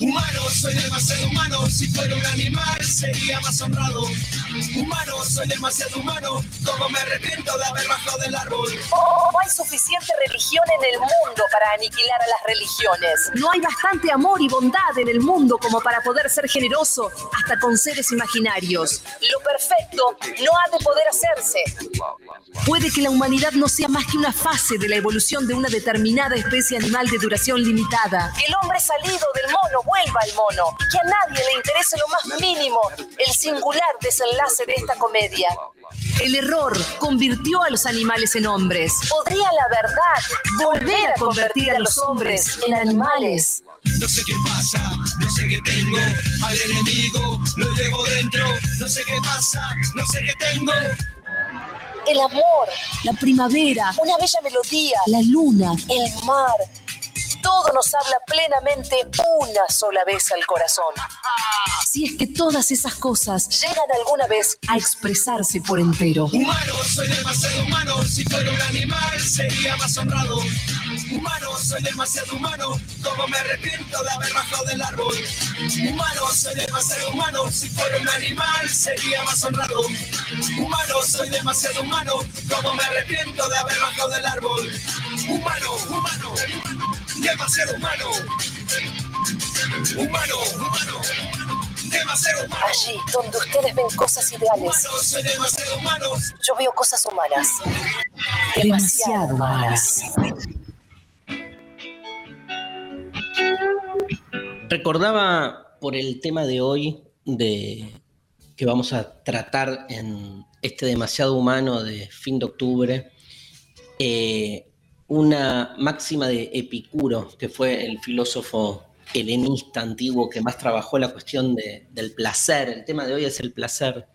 Humano, soy demasiado humano. Si fuera un animal, sería más honrado. Humano, soy demasiado humano. Como me arrepiento de haber bajado del árbol. Oh, no hay suficiente religión en el mundo para aniquilar a las religiones. No hay bastante amor y bondad en el mundo como para poder ser generoso hasta con seres imaginarios. Lo perfecto no ha de poder hacerse. Puede que la humanidad no sea más que una fase de la evolución de una determinada especie animal de duración limitada. El hombre salido del mono vuelva al mono y que a nadie le interese lo más mínimo el singular desenlace de esta comedia. El error convirtió a los animales en hombres. ¿Podría la verdad volver a convertir a los hombres en animales? No sé qué pasa, no sé qué tengo. Al enemigo lo llevo dentro. No sé qué pasa, no sé qué tengo. El amor, la primavera, una bella melodía, la luna, el mar. Todo nos habla plenamente una sola vez al corazón. Si es que todas esas cosas llegan alguna vez a expresarse por entero. Humano, soy demasiado humano. Si fuera un animal, sería más honrado. Humano, soy demasiado humano. Como me arrepiento de haber bajado del árbol. Humano, soy demasiado humano. Si fuera un animal, sería más honrado. Humano, soy demasiado humano. Como me arrepiento de haber bajado del árbol. Humano, humano, demasiado humano. Humano, humano, demasiado humano. Allí donde ustedes ven cosas ideales, Humano, soy demasiado humano. yo veo cosas humanas. Demasiado humanas. Recordaba por el tema de hoy de que vamos a tratar en este demasiado humano de fin de octubre, eh, una máxima de Epicuro, que fue el filósofo helenista antiguo que más trabajó la cuestión de- del placer. El tema de hoy es el placer.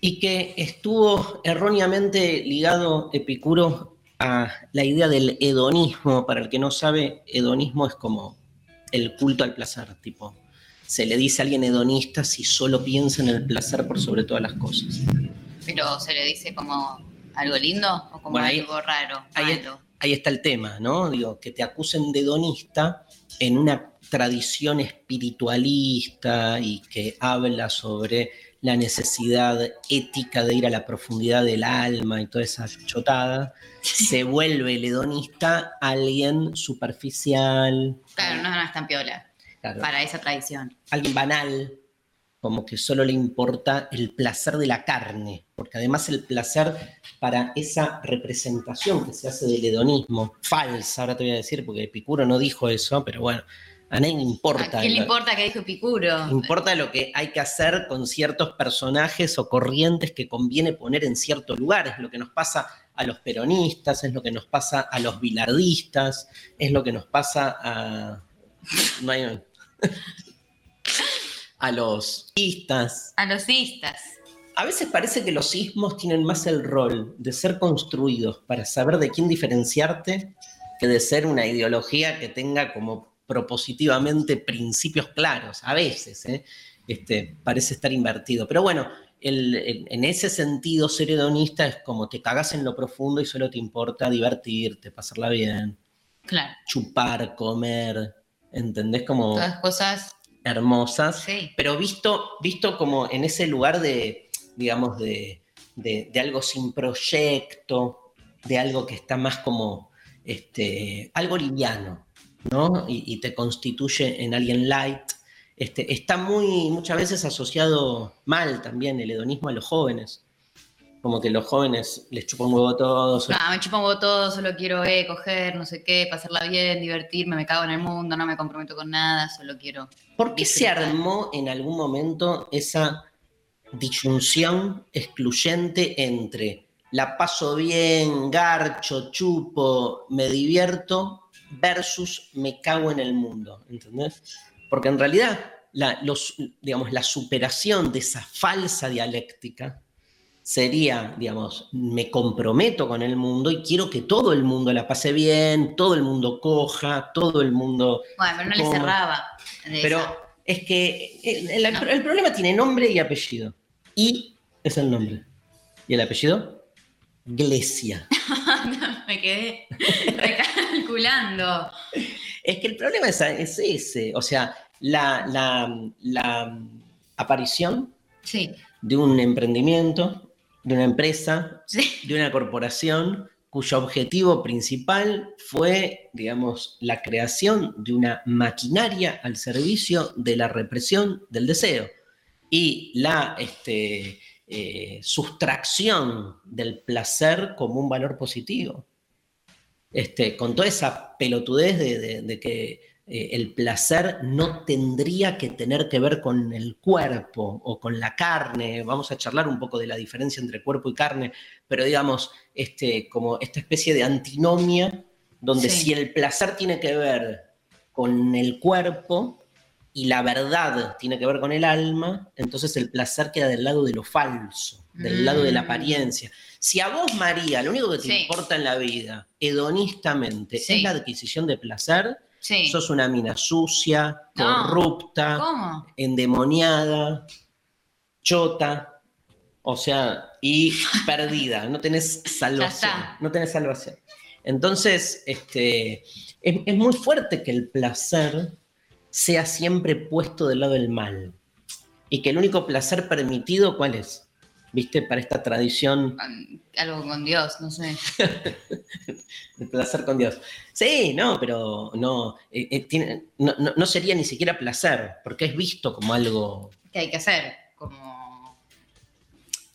Y que estuvo erróneamente ligado Epicuro a la idea del hedonismo. Para el que no sabe, hedonismo es como el culto al placer, tipo, se le dice a alguien hedonista si solo piensa en el placer por sobre todas las cosas. Pero se le dice como algo lindo o como Bueno, ahí- algo raro, Ahí, malo. ahí está el tema, ¿no? Digo, que te acusen de hedonista en una tradición espiritualista y que habla sobre la necesidad ética de ir a la profundidad del alma y toda esa chotada, se vuelve el hedonista alguien superficial, Claro, no, es tan piola. Claro, para esa tradición. alguien banal, como que solo le importa el placer de la carne, porque además el placer para esa representación que se hace del hedonismo, falsa, ahora te voy a decir, porque Epicuro no dijo eso, pero bueno, a nadie le importa. ¿A quién le importa que dijo Epicuro? Importa lo que hay que hacer con ciertos personajes o corrientes que conviene poner en cierto lugar. Es lo que nos pasa a los peronistas, es lo que nos pasa a los bilardistas, es lo que nos pasa a. no hay- a los istas. A los istas. A veces parece que los sismos tienen más el rol de ser construidos para saber de quién diferenciarte que de ser una ideología que tenga como propositivamente principios claros. A veces, ¿eh? este, parece estar invertido. Pero bueno, el- el- en ese sentido, ser hedonista es como te cagas en lo profundo y solo te importa divertirte, pasarla bien, Claro. chupar, comer, ¿entendés? Como Todas cosas, hermosas sí. pero visto, visto como en ese lugar de, digamos, de, de- de algo sin proyecto, de algo que está más como, este, algo liviano, ¿no? Y, y te constituye en alguien light. Este, está muy, muchas veces asociado mal también el hedonismo a los jóvenes. Como que los jóvenes les chupa un huevo todo. son- No, me chupa un huevo todo, solo quiero eh, coger, no sé qué, pasarla bien, divertirme, me cago en el mundo, no me comprometo con nada, solo quiero. ¿Por qué se armó en algún momento esa disyunción excluyente entre la paso bien, garcho, chupo, me divierto versus me cago en el mundo? ¿Entendés? Porque en realidad la, los, digamos, la superación de esa falsa dialéctica sería, digamos, me comprometo con el mundo y quiero que todo el mundo la pase bien, todo el mundo coja, todo el mundo... Bueno, pero no le coma. cerraba. de Pero esa. es que el, el- el problema tiene nombre y apellido. Y es el nombre. ¿Y el apellido? Iglesia. me quedé recalculando. Es que el problema es, es ese. O sea, la, la- la aparición Sí, de un emprendimiento, de una empresa, sí. de una corporación cuyo objetivo principal fue, digamos, la creación de una maquinaria al servicio de la represión del deseo y la este, eh, sustracción del placer como un valor positivo. Este, con toda esa pelotudez de, de- de que eh, el placer no tendría que tener que ver con el cuerpo o con la carne. Vamos a charlar un poco de la diferencia entre cuerpo y carne, pero digamos, este, como esta especie de antinomia, donde Sí. si el placer tiene que ver con el cuerpo y la verdad tiene que ver con el alma, entonces el placer queda del lado de lo falso, del lado de la Mm. apariencia. Si a vos, María, lo único que te Sí. importa en la vida, hedonistamente, Sí. es la adquisición de placer, Sí. sos una mina sucia, No. corrupta, ¿Cómo? endemoniada, chota, o sea, y perdida, no tenés salvación, no tenés salvación. Entonces, este, es, es muy fuerte que el placer sea siempre puesto del lado del mal y que el único placer permitido, ¿cuál es? ¿Viste? Para esta tradición Algo con Dios, no sé. El placer con Dios. Sí, no, pero no, eh, eh, tiene- no, no- no sería ni siquiera placer, porque es visto como algo. ¿Qué hay que hacer? Como.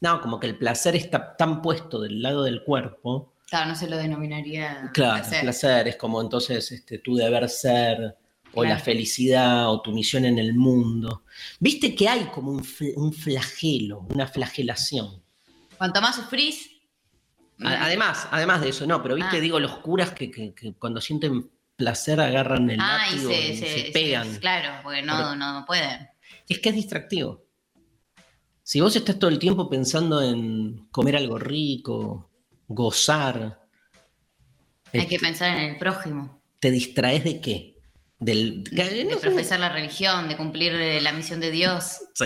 No, como que el placer está tan puesto del lado del cuerpo. Claro, no se lo denominaría. Claro, placer. placer es como entonces este, tu deber ser, o la felicidad, o tu misión en el mundo. Viste que hay como un, fl- un flagelo, una flagelación. Cuanto más sufrís. Además, además de eso, no, pero viste, Ah. digo, los curas que, que- que cuando sienten placer agarran el Ah, y se, y se- se se- pegan. claro, porque no, Pero- no pueden. Es que es distractivo. Si vos estás todo el tiempo pensando en comer algo rico, gozar, Hay que pensar en el prójimo. ¿te distraes de qué? Del, De, no profesar la religión, de cumplir eh, la misión de Dios. Sí.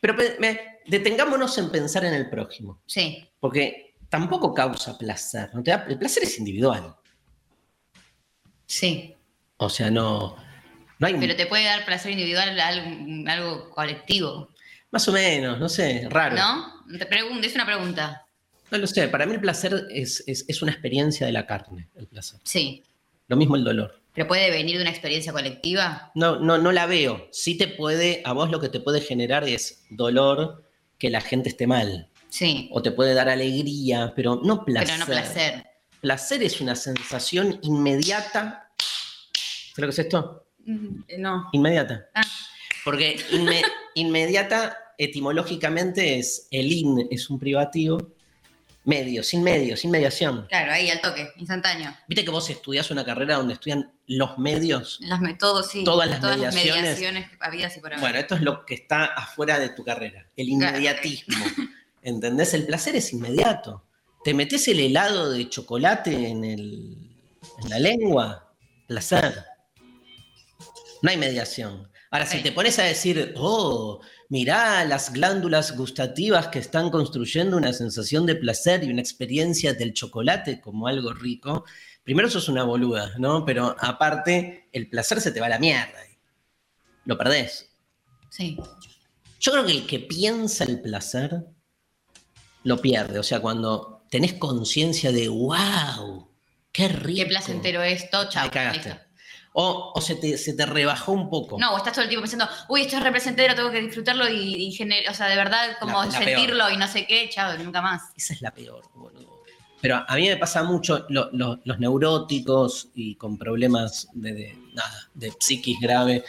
Pero me- detengámonos en pensar en el prójimo, Sí, porque tampoco causa placer. ¿no? Te da- el placer es individual. sí. O sea, no, no hay Pero te puede dar placer individual algo, algo colectivo, más o menos, no sé, raro. ¿no? Te pregunto, es una pregunta. No lo sé, para mí el placer es, es- es una experiencia de la carne, el placer. Sí. Lo mismo el dolor. ¿Pero puede venir de una experiencia colectiva? No, no, no la veo. Sí te puede, a vos lo que te puede generar es dolor que la gente esté mal. Sí. O te puede dar alegría, pero no placer. Pero no placer. Placer es una sensación inmediata. ¿Sabes lo que es esto? Mm, No. Inmediata. Ah. Porque inme- inmediata etimológicamente es el in, es un privativo. Medio, sin medio, sin mediación. Claro, ahí al toque, instantáneo. Viste que vos estudiás una carrera donde estudian los medios. Las métodos, sí. Todas las mediaciones. mediaciones habidas y por haber. Bueno, esto es lo que está afuera de tu carrera, el Claro. inmediatismo. ¿Entendés? El placer es inmediato. Te metes el helado de chocolate en, el- en la lengua, placer. No hay mediación. Ahora, si te pones a decir, oh, mirá las glándulas gustativas que están construyendo una sensación de placer y una experiencia del chocolate como algo rico, primero sos una boluda, ¿no? Pero aparte, el placer se te va a la mierda. Lo perdés. Sí. Yo creo que el que piensa el placer lo pierde. O sea, cuando tenés conciencia de wow, qué rico. Qué placentero esto, chao. Ahí cagaste. listo. O, o se, te, se te rebajó un poco. No, o estás todo el tiempo pensando, uy, esto es representero, tengo que disfrutarlo y, y gener- o sea, de verdad, como La- la sentirlo y no sé qué, chao, nunca más. Esa es la peor, boludo. Pero a mí me pasa mucho lo- lo- los neuróticos y con problemas de, de- nada, de psiquis grave,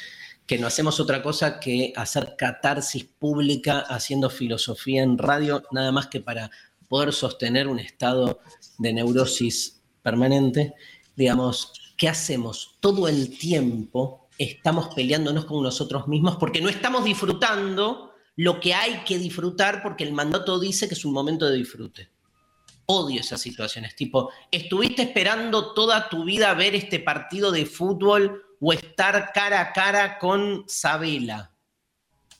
que no hacemos otra cosa que hacer catarsis pública haciendo filosofía en radio, nada más que para poder sostener un estado de neurosis permanente. Digamos, ¿qué hacemos? Todo el tiempo estamos peleándonos con nosotros mismos porque no estamos disfrutando lo que hay que disfrutar porque el mandato dice que es un momento de disfrute. Odio esas situaciones, tipo, estuviste esperando toda tu vida ver este partido de fútbol o estar cara a cara con Sabela.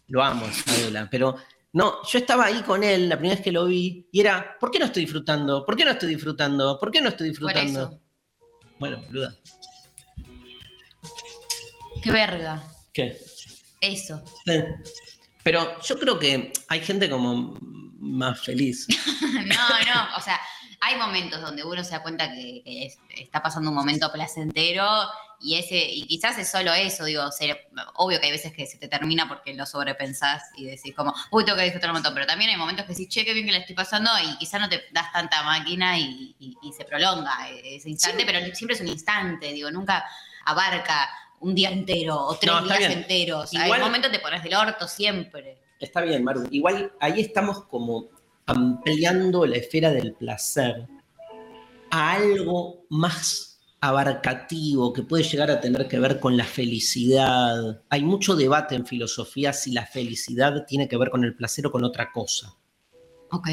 Lo amo, Sabela, pero no, yo estaba ahí con él la primera vez que lo vi y era, ¿por qué no estoy disfrutando? ¿Por qué no estoy disfrutando? ¿Por qué no estoy disfrutando? Bueno, boluda. Qué verga. ¿Qué? Eso. Sí. Pero yo creo que hay gente como más feliz. No, no, o sea, hay momentos donde uno se da cuenta que, que es- está pasando un momento placentero y ese y quizás es solo eso, digo, ser- obvio que hay veces que se te termina porque lo sobrepensás y decís como, uy, tengo que disfrutar un montón, pero también hay momentos que decís, che, qué bien que la estoy pasando y quizás no te das tanta máquina y, y- y se prolonga ese instante, pero siempre es un instante, digo, nunca abarca un día entero o tres No, días bien. enteros. Igual- Hay momentos te pones del orto siempre. Está bien, Maru. Igual ahí estamos como ampliando la esfera del placer a algo más abarcativo que puede llegar a tener que ver con la felicidad. Hay mucho debate en filosofía si la felicidad tiene que ver con el placer o con otra cosa. Ok.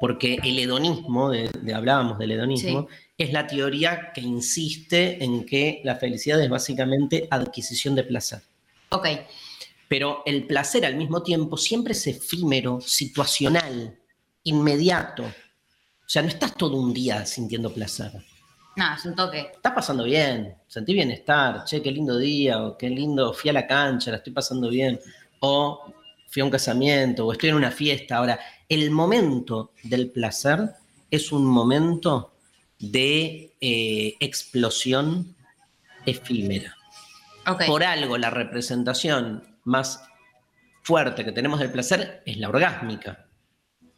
Porque el hedonismo, de, de- hablábamos del hedonismo, es la teoría que insiste en que la felicidad es básicamente adquisición de placer. Ok. Pero el placer al mismo tiempo siempre es efímero, situacional, inmediato. O sea, no estás todo un día sintiendo placer. No, es un toque. Estás pasando bien, sentí bienestar, che, qué lindo día, o qué lindo, fui a la cancha, la estoy pasando bien, o fui a un casamiento, o estoy en una fiesta. Ahora, el momento del placer es un momento de eh, explosión efímera. Ok. Por algo la representación más fuerte que tenemos del placer es la orgásmica.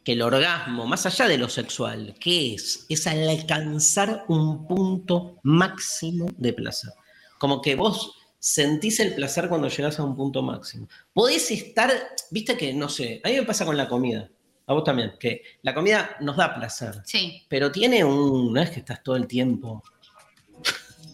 Que el orgasmo, más allá de lo sexual, ¿qué es? Es al alcanzar un punto máximo de placer. Como que vos sentís el placer cuando llegás a un punto máximo. Podés estar, viste que, no sé, a mí me pasa con la comida, a vos también, que la comida nos da placer, Sí. pero tiene un, no es que estás todo el tiempo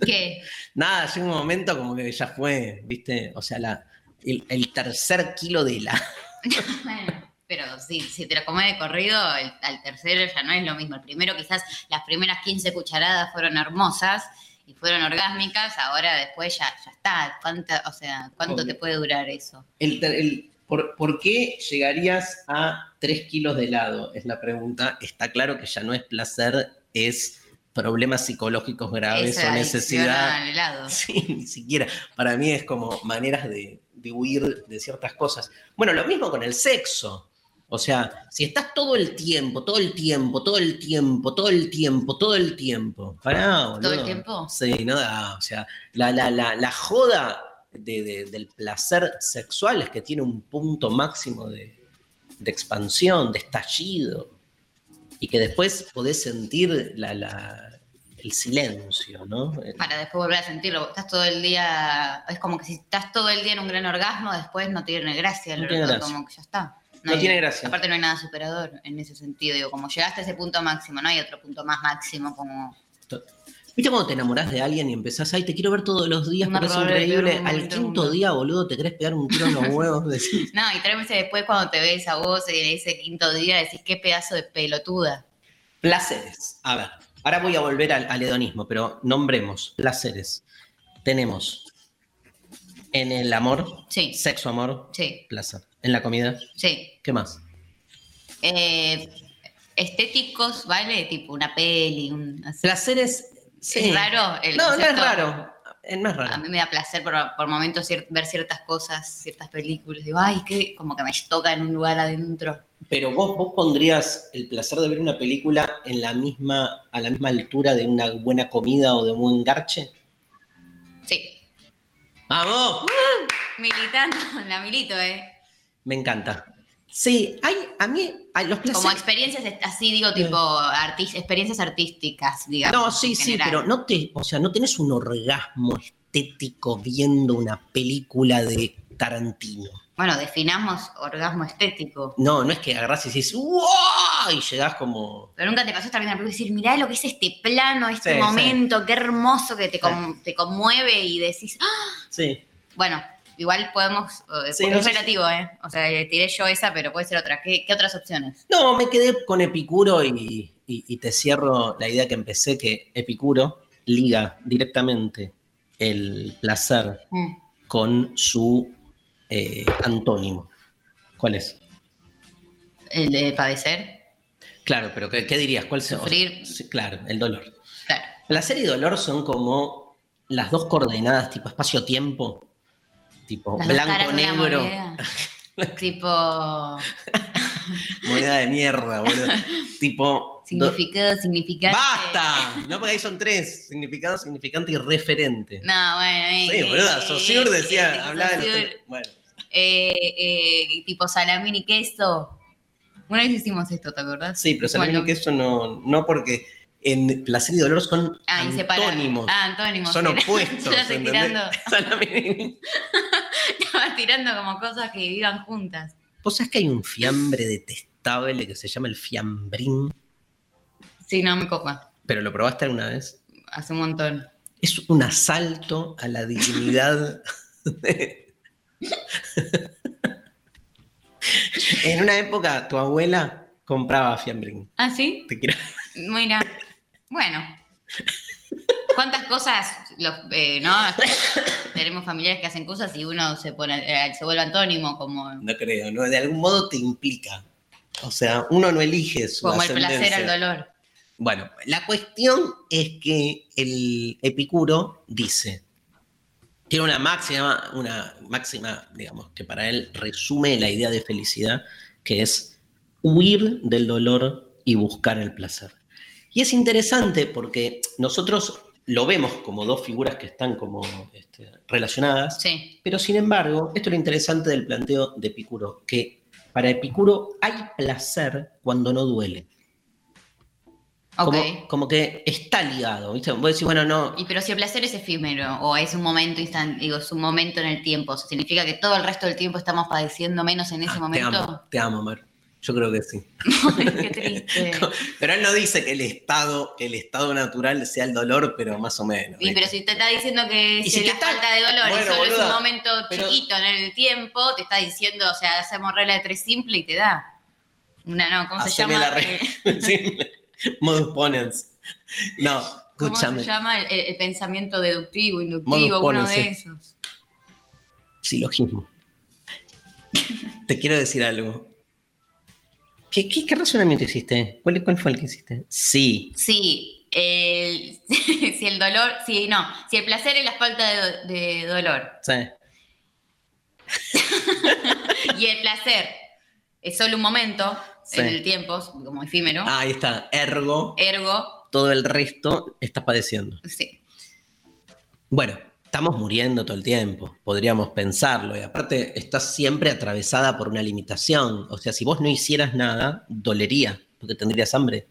¿Qué? Nada, llega un momento como que ya fue, ¿viste? O sea, la, el, el tercer kilo de la. Pero sí, si te lo comes de corrido, el- al tercero ya no es lo mismo. El primero quizás las primeras 15 cucharadas fueron hermosas y fueron orgásmicas, ahora después ya, ya está. ¿Cuánta, o sea, ¿cuánto Obvio. te puede durar eso? El, ter- el- ¿por, por qué llegarías a 3 kilos de helado? Es la pregunta. Está claro que ya no es placer, es problemas psicológicos graves Esa o necesidad. helado. Sí, ni siquiera. Para mí es como maneras de, de huir de ciertas cosas. Bueno, lo mismo con el sexo. O sea, si estás todo el tiempo, todo el tiempo, todo el tiempo, todo el tiempo, todo el tiempo. Pará, boludo. ¿Todo el tiempo? Sí, no da. O sea, la, la, la, la joda de- de- del placer sexual es que tiene un punto máximo de, de expansión, de estallido. Y que después podés sentir la, la- el silencio, ¿no? Para después volver a sentirlo. Estás todo el día. Es como que si estás todo el día en un gran orgasmo, después no tiene gracia. No el tiene orgasmo, gracia. Como que ya está. No hay- tiene gracia. Aparte, no hay nada superador en ese sentido. Digo, como llegaste a ese punto máximo, no hay otro punto más máximo como. ¿Viste cuando te enamorás de alguien y empezás, ay, te quiero ver todos los días porque es increíble? Al quinto día, boludo, te querés pegar un tiro en los huevos. decís, No, y tres meses después, cuando te ves a vos en ese quinto día, decís qué pedazo de pelotuda. Placeres. A ver, ahora voy a volver al, al hedonismo, pero nombremos placeres. Tenemos en el amor, Sí, sexo, amor, sí, placer. En la comida, sí. ¿qué más? Eh, estéticos, ¿vale? Tipo una peli, un. así. Placeres, sí. ¿Es raro? el No, no es raro. Eh, No es A raro. mí me da placer por, por momentos cier- ver ciertas cosas, ciertas películas. Digo, ay, que como que me toca en un lugar adentro. Pero vos, vos pondrías el placer de ver una película en la misma, a la misma altura de una buena comida o de un buen garche. Sí. ¡Vamos! Militando, la milito, ¿eh? Me encanta. Sí, hay, a mí, hay los placeres. Como experiencias así, digo, tipo, experiencias artísticas, digamos. No, sí, sí, general. pero no te, o sea, no tenés un orgasmo estético viendo una película de Tarantino. Bueno, definamos orgasmo estético. No, no es que agarrás y decís ¡wow! y llegás como. Pero nunca te pasó estar viendo la película y decir, mirá lo que es este plano, este Sí, sí. momento, qué hermoso que te, con- te conmueve y decís, ¡ah! Sí. bueno, igual podemos, eh, Sí, es no sé relativo, ¿eh? O sea, eh, tiré yo esa, pero puede ser otra. ¿Qué, qué otras opciones? No, me quedé con Epicuro y, y- y te cierro la idea que empecé, que Epicuro liga directamente el placer Mm. con su eh, antónimo. ¿Cuál es? El de padecer, Claro, pero ¿qué, qué dirías? ¿Cuál se- Sufrir. Claro, el dolor. claro. Placer y dolor son como las dos coordenadas, tipo espacio-tiempo, tipo Las blanco-negro, tipo moneda de mierda, boludo. tipo. do- significado, significante. ¡Basta! No, porque ahí son tres: significado, significante y referente. No, bueno. eh, Sí, boluda, Saussure decía, eh, hablaba de los tres- Bueno, eh, eh, tipo salamín y queso. Una vez hicimos esto, ¿te acordás? sí, pero salame Bueno. que eso no, no porque en placer y dolor son Ah, antónimos. Ah, antónimos. son opuestos. Yo estoy tirando. Estaba tirando como cosas que vivan juntas. ¿Vos sabés que hay un fiambre detestable que se llama el fiambrín? Sí, no me copa. ¿Pero lo probaste alguna vez? Hace un montón. Es un asalto a la dignidad. en una época, tu abuela compraba fiambrín. ¿Ah, sí? Te quiero. Mira. Bueno. ¿Cuántas cosas los, eh, no? Tenemos familiares que hacen cosas y uno se pone, eh, se vuelve antónimo como, No creo, ¿no? De algún modo te implica. O sea, uno no elige su como el placer al dolor. Bueno, la cuestión es que el Epicuro dice, tiene una máxima, una máxima, digamos, que para él resume la idea de felicidad, que es huir del dolor y buscar el placer. Y es interesante porque nosotros lo vemos como dos figuras que están como este, relacionadas, Sí. pero sin embargo, esto es lo interesante del planteo de Epicuro, que para Epicuro hay placer cuando no duele. Ok. Como, como que está ligado, ¿viste? Vos decís, bueno, no, Y pero si el placer es efímero o es un momento instant, digo, es un momento en el tiempo, ¿significa que todo el resto del tiempo estamos padeciendo menos en ese ah, te momento? amo, te amo, Mar. Yo creo que sí. Qué triste. Pero él no dice que el estado, el estado natural sea el dolor, pero más o menos. ¿viste? pero si te está diciendo que es si te la está- falta de dolor Bueno, y solo es boluda, un momento pero- chiquito en el tiempo, te está diciendo, o sea, hacemos regla de tres simple y te da. Una, no, ¿cómo se llama? la Sí. Modus ponens. No, ¿Cómo escúchame. se llama el, el pensamiento deductivo, Modus inductivo, uno ponens, de sí. esos? Silogismo. Te quiero decir algo. ¿Qué, qué, qué razonamiento hiciste? ¿Cuál, ¿Cuál fue el que hiciste? Sí. Sí, el- si el dolor, sí, no, si el placer es la falta de, do- de dolor Sí. y el placer es solo un momento Sí. en el tiempo, como efímero, Ahí está. Ergo, ergo, todo el resto estás padeciendo. sí. Bueno, estamos muriendo todo el tiempo, podríamos pensarlo, y aparte estás siempre atravesada por una limitación, o sea, si vos no hicieras nada, dolería, porque tendrías hambre,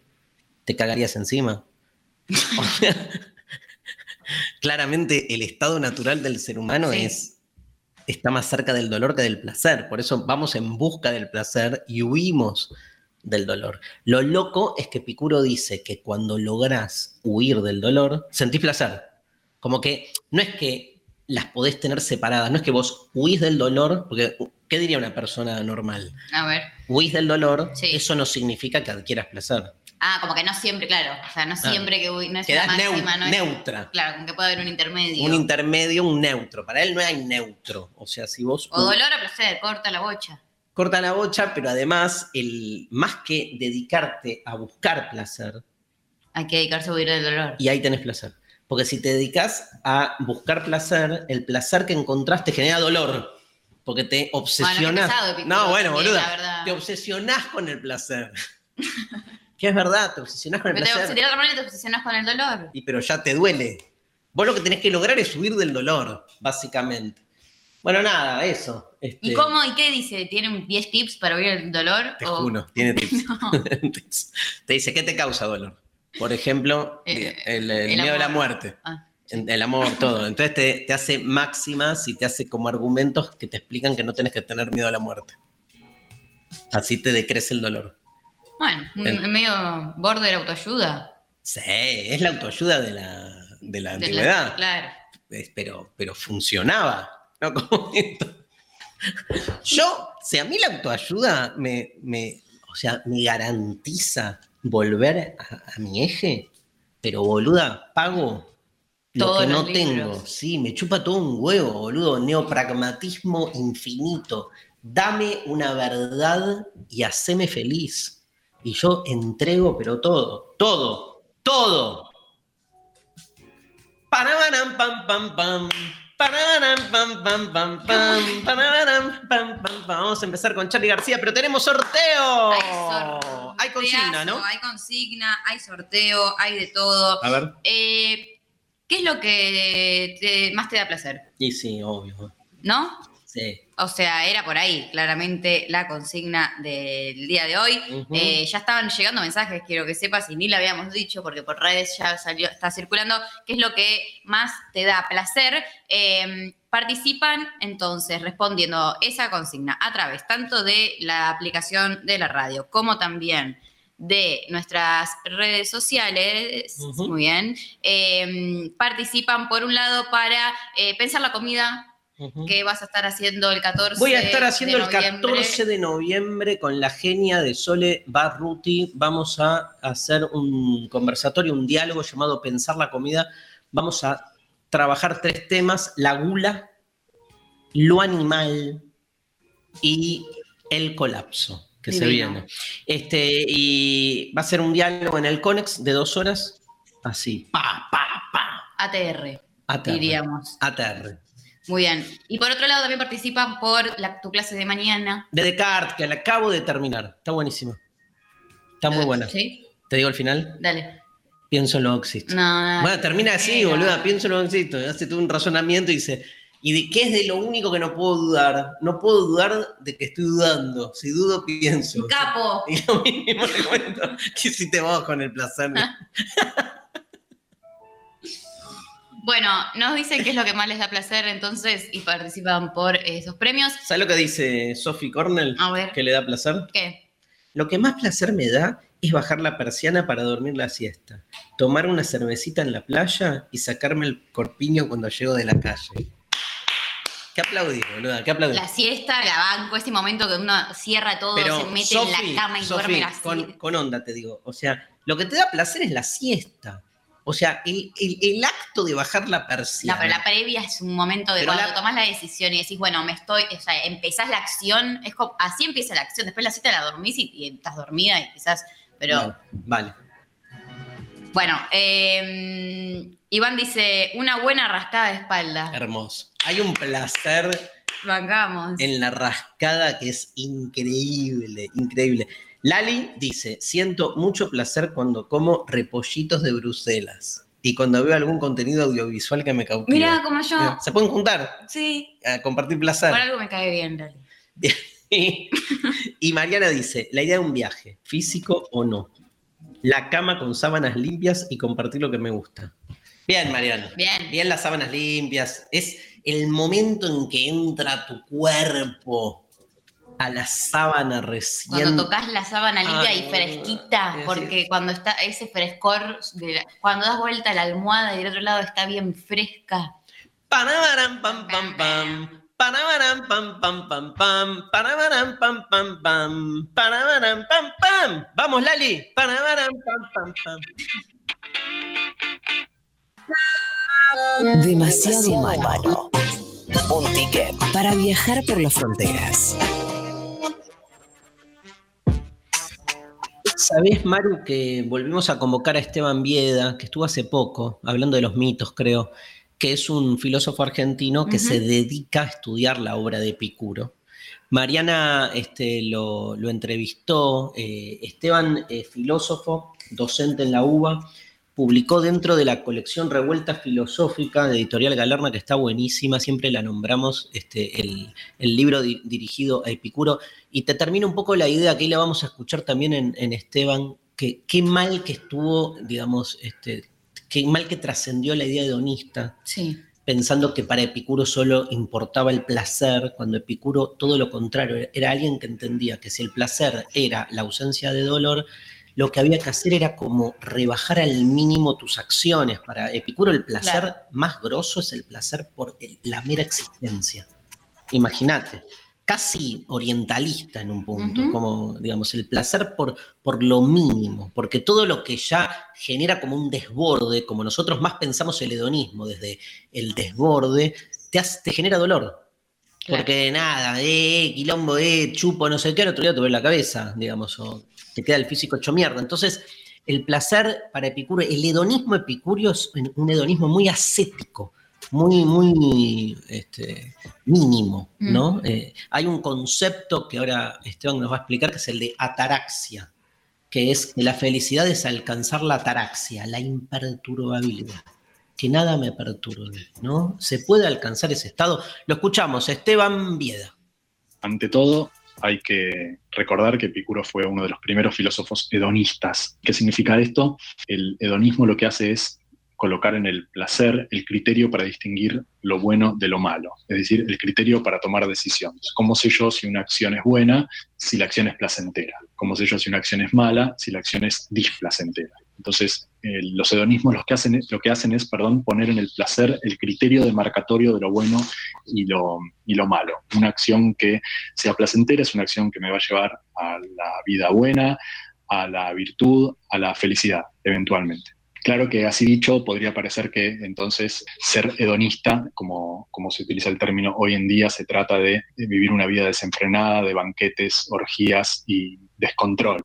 te cagarías encima. O sea, claramente el estado natural del ser humano Sí. es está más cerca del dolor que del placer, por eso vamos en busca del placer y huimos del dolor. Lo loco es que Picuro dice que cuando lográs huir del dolor, sentís placer. Como que no es que las podés tener separadas, no es que vos huís del dolor, porque ¿qué diría una persona normal? A ver. Huís del dolor, Sí. eso no significa que adquieras placer. Ah, como que no siempre, claro. O sea, no Claro. siempre que uy, no es Quedás una neu- máxima, no es. neutra. Claro, como que puede haber un intermedio. Un intermedio, un neutro. Para él no hay neutro. O sea, si vos o dolor o placer, corta la bocha. corta la bocha, pero además, el, más que dedicarte a buscar placer, Hay que dedicarse a huir del dolor. y ahí tenés placer. Porque si te dedicas a buscar placer, el placer que encontrás te genera dolor. Porque te obsesionás. Epicuro, no, bueno, boluda. Te obsesionás con el placer. que es verdad, te obsesionás con el Pero te, placer. de otra manera te obsesionas con el dolor. Y pero ya te duele. Vos lo que tenés que lograr es huir del dolor, básicamente. Bueno, nada, eso. Este, ¿Y cómo? ¿Y qué dice? ¿Tienen 10 tips para huir del dolor? Te O- juro, tiene tips. No. te dice, ¿qué te causa dolor? Por ejemplo, Eh, el, el el miedo a la muerte. Ah, El amor, todo. Entonces te, te hace máximas y te hace como argumentos que te explican que no tenés que tener miedo a la muerte. Así te decrece el dolor. Bueno, El- medio border autoayuda. Sí, es la autoayuda de la, de la De la- antigüedad. claro. Pero, pero funcionaba. no comento. Yo, si a mí la autoayuda me, me, o sea, me garantiza volver a, a mi eje, pero boluda, pago lo que no tengo. Sí, me chupa todo un huevo, boludo. Neopragmatismo infinito. Dame una verdad y haceme feliz. Y yo entrego, pero todo, todo, todo. Parabaram, pam, pam, pam. Vamos a empezar con Charlie García, pero tenemos sorteo. Hay sorteo. Hay consigna, ¿no? Hay consigna, hay sorteo, hay de todo. A ver. Eh, ¿Qué es lo que te- más te da placer? Y sí, obvio. ¿No? Sí. O sea, era por ahí, claramente, la consigna del día de hoy. Eh, ya estaban llegando mensajes, quiero que sepas, y ni lo habíamos dicho, porque por redes ya salió, está circulando, qué es lo que más te da placer. Eh, participan entonces respondiendo esa consigna a través tanto de la aplicación de la radio como también de nuestras redes sociales, muy bien, Eh, participan por un lado para eh, pensar la comida Ujú. que vas a estar haciendo el 14 Voy a estar haciendo el noviembre. 14 de noviembre con la genia de Sole Barruti. Vamos a hacer un conversatorio, un diálogo llamado Pensar la comida. Vamos a trabajar tres temas, la gula, lo animal y el colapso que se viene. Este, y va a ser un diálogo en el Conex de dos horas, así, pa, pa, pa, ATR, ATR. diríamos. ATR. Muy bien. Y por otro lado también participan por la- tu clase de mañana. De Descartes, que la acabo de terminar. Está buenísima. Está muy buena. ¿Sí? Te digo al final, Dale. pienso en lo existe. No, no. Bueno, termina así, no. boluda, pienso en lo existe. Hace todo un razonamiento y dice, ¿y de qué es de lo único que no puedo dudar? No puedo dudar de que estoy dudando. Si dudo, pienso. Capo. Y lo mismo te cuento que si te vas con el placer. Bueno, nos dicen qué es lo que más les da placer entonces y participan por esos premios. ¿Sabes lo que dice Sophie Cornell? A ver. Que le da placer. ¿Qué? Lo que más placer me da es bajar la persiana para dormir la siesta, tomar una cervecita en la playa y sacarme el corpiño cuando llego de la calle. ¿Qué aplaudís, boluda? ¿Qué aplaudís? La siesta, la banco, ese momento que uno cierra todo, Pero, se mete en la cama y Sofi, duerme así. con, con onda te digo. O sea, lo que te da placer es la siesta. O sea, el, el- el acto de bajar la No, persiana. pero la previa es un momento de Pero cuando la- tomás la decisión y decís, bueno, me estoy, o sea, empezás la acción, es como, así empieza la acción, después la cita la dormís y, y estás dormida y quizás, pero Vale, vale. bueno, eh, Iván dice, una buena rascada de espalda. hermoso. Hay un placer Bancamos. en la rascada que es increíble, increíble. Lali dice, siento mucho placer cuando como repollitos de Bruselas y cuando veo algún contenido audiovisual que me cautiva. Mira, como yo. Se pueden juntar Sí, a compartir placer. por algo me cae bien, Lali. y Mariana dice, la idea de un viaje, físico o no. La cama con sábanas limpias y compartir lo que me gusta. Bien, Mariana. Bien. Bien las sábanas limpias. Es el momento en que entra tu cuerpo a la sábana recién. Cuando tocas la sábana limpia Ay, y fresquita, Sí, porque cuando está ese frescor, de la- cuando das vuelta a la almohada y del otro lado está bien fresca. Panabaram, pam, pam, pam. Panabaram, pam, pam, pam, pam. Panabaram, pam, pam, pam. Panabaram, pam, pam. Vamos, Lali. Panabaram, pam, pam, pam. Demasiado humano. Un ticket para viajar por las fronteras. Sabés, Maru, que volvimos a convocar a Esteban Vieda, que estuvo hace poco, hablando de los mitos, creo, que es un filósofo argentino que se dedica a estudiar la obra de Epicuro. Mariana este, lo, lo entrevistó. eh, Esteban, eh, filósofo, docente en la UBA, publicó dentro de la colección Revuelta Filosófica de Editorial Galerna, que está buenísima, siempre la nombramos, este, el, el libro di- dirigido a Epicuro. Y te termino un poco la idea que ahí la vamos a escuchar también en, en Esteban, que qué mal que estuvo, digamos, este, qué mal que trascendió la idea hedonista Sí. pensando que para Epicuro solo importaba el placer, cuando Epicuro todo lo contrario, era alguien que entendía que si el placer era la ausencia de dolor, lo que había que hacer era como rebajar al mínimo tus acciones. Para Epicuro el placer Claro. más grosso es el placer por el- la mera existencia. imagínate, casi orientalista en un punto, como, digamos, el placer por, por lo mínimo, porque todo lo que ya genera como un desborde, como nosotros más pensamos el hedonismo, desde el desborde, te, te genera dolor. Porque nada, eh, quilombo, eh, chupo, no sé qué, el otro día te duele la cabeza, digamos, o te queda el físico hecho mierda. Entonces, el placer para Epicuro, el hedonismo epicúreo es un hedonismo muy ascético, muy, muy este, mínimo, ¿no? Mm. Eh, hay un concepto que ahora Esteban nos va a explicar, que es el de ataraxia, que es que la felicidad es alcanzar la ataraxia, la imperturbabilidad, que nada me perturbe, ¿no? Se puede alcanzar ese estado. Lo escuchamos, Esteban Vieda. Ante todo, hay que recordar que Epicuro fue uno de los primeros filósofos hedonistas. ¿Qué significa esto? El hedonismo lo que hace es colocar en el placer el criterio para distinguir lo bueno de lo malo, es decir, el criterio para tomar decisiones. ¿Cómo sé yo si una acción es buena, si la acción es placentera? ¿Cómo sé yo si una acción es mala, si la acción es displacentera? Entonces, los hedonismos lo que hacen, lo que hacen es perdón, poner en el placer el criterio demarcatorio de lo bueno y lo, y lo malo. Una acción que sea placentera es una acción que me va a llevar a la vida buena, a la virtud, a la felicidad, eventualmente. Claro que así dicho, podría parecer que entonces ser hedonista, como, como se utiliza el término hoy en día, se trata de, vivir una vida desenfrenada, de banquetes, orgías y descontrol,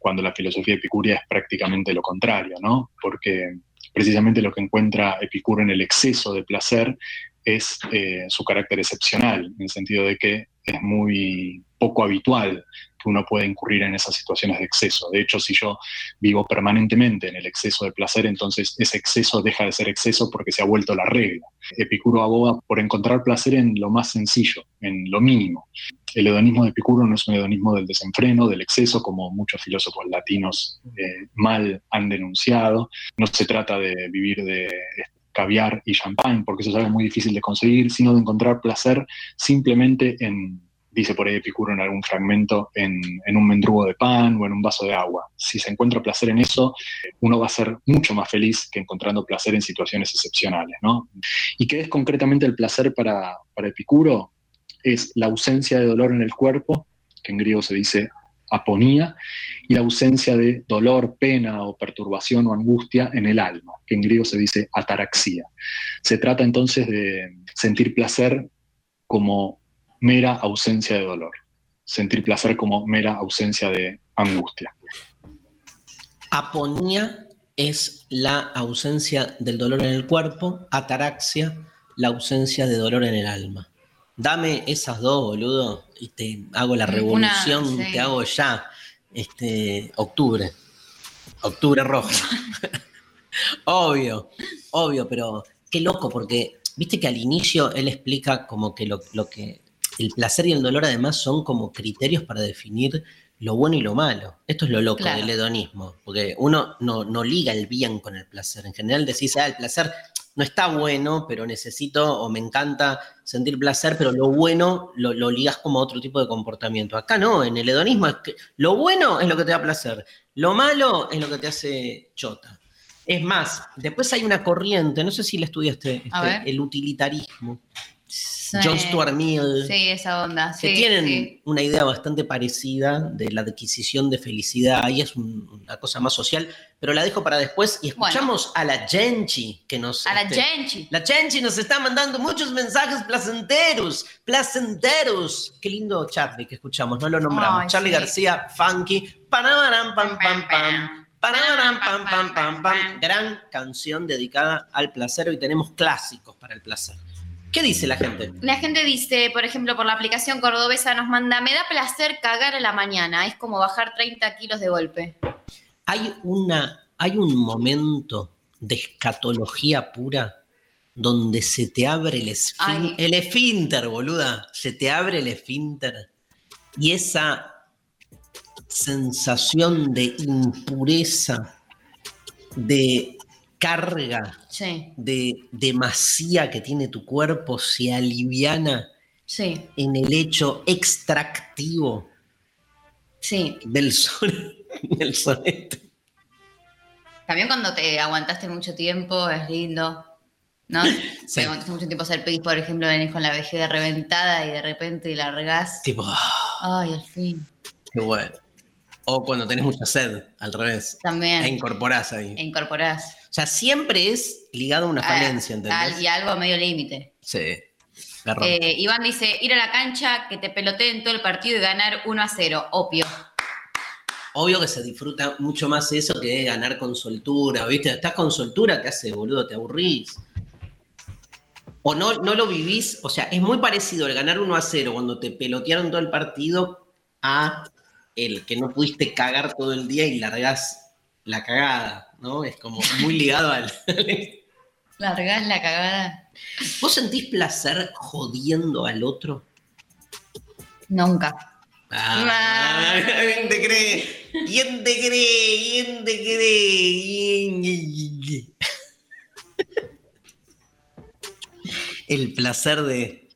cuando la filosofía epicuria es prácticamente lo contrario, ¿no? Porque precisamente lo que encuentra Epicuro en el exceso de placer es eh, su carácter excepcional, en el sentido de que es muy poco habitual que uno pueda incurrir en esas situaciones de exceso. De hecho, si yo vivo permanentemente en el exceso de placer, entonces ese exceso deja de ser exceso porque se ha vuelto la regla. Epicuro aboga por encontrar placer en lo más sencillo, en lo mínimo. El hedonismo de Epicuro no es un hedonismo del desenfreno, del exceso, como muchos filósofos latinos eh, mal han denunciado. No se trata de vivir de caviar y champán, porque eso es algo muy difícil de conseguir, sino de encontrar placer simplemente en dice por ahí Epicuro en algún fragmento, en, un mendrugo de pan o en un vaso de agua. Si se encuentra placer en eso, uno va a ser mucho más feliz que encontrando placer en situaciones excepcionales. ¿no? ¿Y qué es concretamente el placer para, para Epicuro? Es la ausencia de dolor en el cuerpo, que en griego se dice aponía, y la ausencia de dolor, pena o perturbación o angustia en el alma, que en griego se dice ataraxia. Se trata entonces de sentir placer como mera ausencia de dolor, sentir placer como mera ausencia de angustia. Aponía es la ausencia del dolor en el cuerpo, ataraxia, la ausencia de dolor en el alma. Dame esas dos, boludo, y te hago la revolución, te hago ya, este, octubre, octubre rojo. obvio, obvio, pero qué loco, porque viste que al inicio él explica como que lo, lo que el placer y el dolor además son como criterios para definir lo bueno y lo malo. Esto es lo loco del hedonismo, porque uno no, liga el bien con el placer. En general decís, ah, el placer no está bueno, pero necesito o me encanta sentir placer, pero lo bueno lo, lo ligas como otro tipo de comportamiento. Acá no, en el hedonismo es que lo bueno es lo que te da placer, lo malo es lo que te hace chota. Es más, después hay una corriente, no sé si la estudiaste, este, el utilitarismo, John Stuart Mill. Sí, esa onda. Que tienen una idea bastante parecida de la adquisición de felicidad. Ahí es una cosa más social, pero la dejo para después y escuchamos a la Genchi que nos. A la este, Genchi. La Genchi nos está mandando muchos mensajes placenteros, placenteros. Qué lindo Charlie que escuchamos, no lo nombramos. Charlie García, funky. pam, pam, pam, pam. Pam, pam, pam, pam, Gran canción dedicada al placer. Hoy tenemos clásicos para el placer. ¿Qué dice la gente? La gente dice, por ejemplo, por la aplicación cordobesa nos manda, me da placer cagar a la mañana, es como bajar 30 kilos de golpe. Hay, una, hay un momento de escatología pura donde se te abre el, esfínter, el esfínter, boluda, se te abre el esfínter y esa sensación de impureza, de carga de demasía que tiene tu cuerpo se aliviana en el hecho extractivo del, del soneto. También cuando te aguantaste mucho tiempo es lindo. ¿No? Sí. Hace mucho tiempo ser pis, por ejemplo, venís con la vejiga reventada y de repente largás. Tipo, ah, Ay, al fin. qué bueno. O cuando tenés mucha sed, al revés. También. E incorporás ahí. E incorporás. O sea, siempre es ligado a una falencia, ¿entendés? y algo a medio límite. Sí. Eh, Iván dice, ir a la cancha, que te peloteen todo el partido y ganar 1 a 0, opio. Obvio que se disfruta mucho más eso que ganar con soltura, ¿viste? Estás con soltura, ¿qué haces, boludo? Te aburrís. O no, no lo vivís, o sea, es muy parecido el ganar 1 a 0 cuando te pelotearon todo el partido a el que no pudiste cagar todo el día y largás la cagada, ¿no? Es como muy ligado al... Largás la cagada. ¿Vos sentís placer jodiendo al otro? Nunca. Ah, ¿Quién te cree? ¿Quién te cree? ¿Quién te cree? El placer de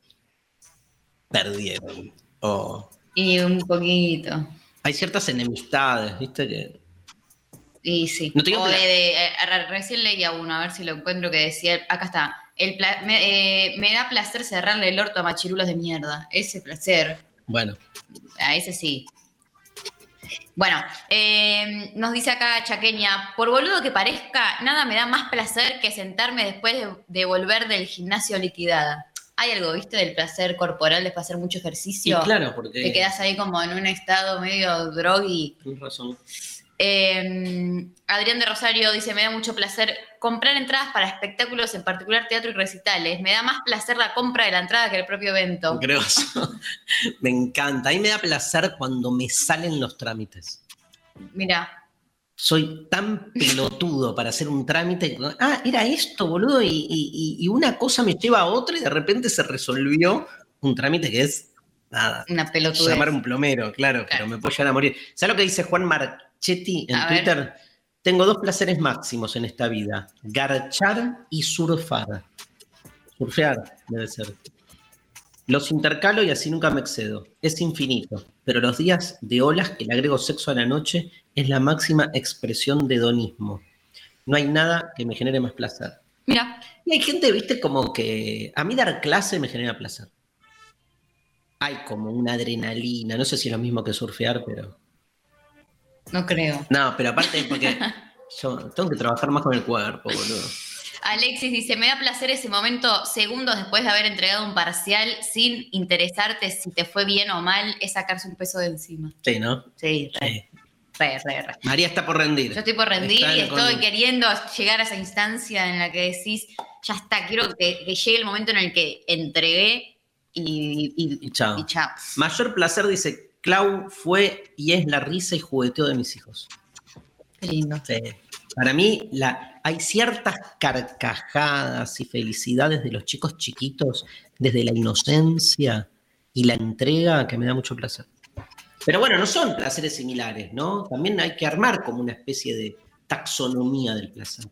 perdieron. O Y un poquito. Hay ciertas enemistades, ¿viste? Que Y sí. No O de- de- eh, recién leía uno, a ver si lo encuentro, que decía, acá está, el me, eh, me da placer cerrarle el orto a machirulos de mierda. Ese placer, bueno, a ese sí. Bueno, eh, nos dice acá Chaqueña, por boludo que parezca, nada me da más placer que sentarme después de, de volver del gimnasio liquidada. Hay algo, viste, del placer corporal después de hacer mucho y ejercicio. claro, porque Te quedas ahí como en un estado medio drogui. tienes razón. Eh, Adrián de Rosario dice, me da mucho placer comprar entradas para espectáculos, en particular teatro y recitales. Me da más placer la compra de la entrada que el propio evento. Creo me encanta. A mí me da placer cuando me salen los trámites. Mira, soy tan pelotudo para hacer un trámite. Ah, era esto, boludo, y, y- y una cosa me lleva a otra y de repente se resolvió un trámite que es nada. una pelotudez. Llamar a un plomero, claro, pero me puedo llegar a morir. ¿Sabes lo que dice Juan Marchetti en A ver. Twitter? Tengo dos placeres máximos en esta vida: garchar y surfar. Surfear, debe ser. Los intercalo y así nunca me excedo. Es infinito. Pero los días de olas que le agrego sexo a la noche es la máxima expresión de hedonismo. No hay nada que me genere más placer. Mira, Y hay gente, viste, como que a mí dar clase me genera placer. Hay como una adrenalina, no sé si es lo mismo que surfear, pero... no creo. No, pero aparte porque yo tengo que trabajar más con el cuerpo, boludo. Alexis dice, me da placer ese momento, segundos después de haber entregado un parcial, sin interesarte si te fue bien o mal, es sacarse un peso de encima. Sí, ¿no? Sí, re, Sí. re, re, re. María está por rendir. Yo estoy por rendir y estoy con- queriendo llegar a esa instancia en la que decís, ya está, quiero que, que llegue el momento en el que entregué y, y, Y chao. y chao. Mayor placer, dice, Clau fue y es la risa y jugueteo de mis hijos. Qué lindo. Sí. Para mí, hay ciertas carcajadas y felicidades de los chicos chiquitos desde la inocencia y la entrega que me da mucho placer. Pero bueno, no son placeres similares, ¿no? También hay que armar como una especie de taxonomía del placer.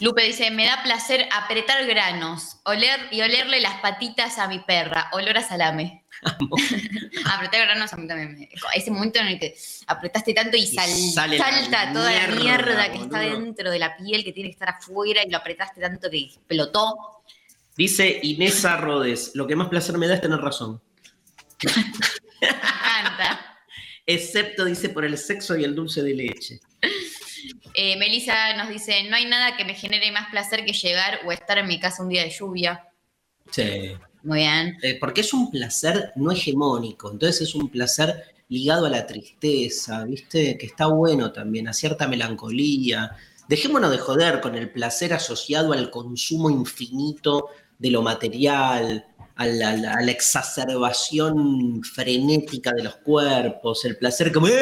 Lupe dice, me da placer apretar granos, oler y olerle las patitas a mi perra, olor a salame. apretar granos a mí también. Ese momento en el que apretaste tanto y, Y sal- sale la salta toda la mierda, que está dentro de la piel, que tiene que estar afuera y lo apretaste tanto que explotó. Dice Inesa Rodes, lo que más placer me da es tener razón. Me encanta. Excepto, dice, por el sexo y el dulce de leche. Eh, Melissa nos dice, no hay nada que me genere más placer que llegar o estar en mi casa un día de lluvia. Sí. Muy bien. Eh, porque es un placer no hegemónico, entonces es un placer ligado a la tristeza, ¿viste? Que está bueno también, a cierta melancolía. Dejémonos de joder con el placer asociado al consumo infinito de lo material, a la, a exacerbación frenética de los cuerpos, el placer como ¡Eh!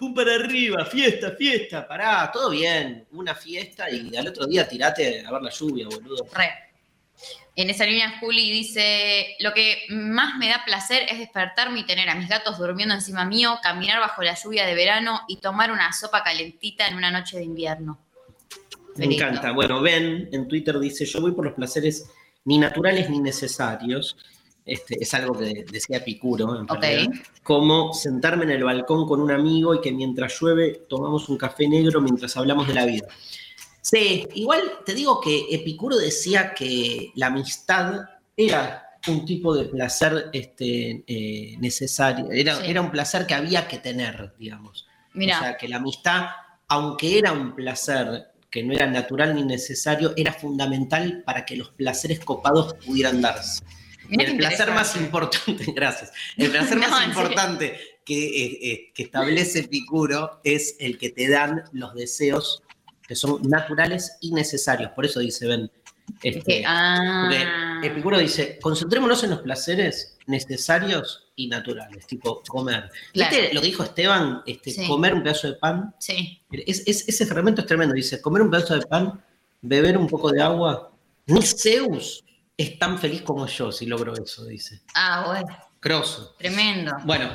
¡Pum para arriba! ¡Fiesta, fiesta! Pará, todo bien, una fiesta y al otro día tirate a ver la lluvia, boludo. Re. En esa línea, Juli dice: Lo que más me da placer es despertarme y tener a mis gatos durmiendo encima mío, caminar bajo la lluvia de verano y tomar una sopa calentita en una noche de invierno. Me encanta. Bueno, Ben en Twitter dice, yo voy por los placeres ni naturales ni necesarios. Este, es algo que decía Epicuro, en realidad. Como sentarme en el balcón con un amigo y que mientras llueve tomamos un café negro mientras hablamos de la vida. Sí, igual te digo que Epicuro decía que la amistad era un tipo de placer este, eh, necesario, era, Sí. era un placer que había que tener, digamos. Mira, O sea, que la amistad, aunque era un placer que no era natural ni necesario, era fundamental para que los placeres copados pudieran darse. El placer más importante, gracias, el placer No, más importante que, eh, eh, que establece Epicuro es el que te dan los deseos que son naturales y necesarios. Por eso dice, Es este, ah, Epicuro dice, concentrémonos en los placeres necesarios y naturales, tipo comer. Claro. ¿Viste lo que dijo Esteban? Este, Sí. Comer un pedazo de pan. sí. Es- es- ese fragmento es tremendo. Dice, comer un pedazo de pan, beber un poco de agua. Ni Zeus es tan feliz como yo si logro eso, dice. Ah, bueno, Crosso. tremendo. Bueno,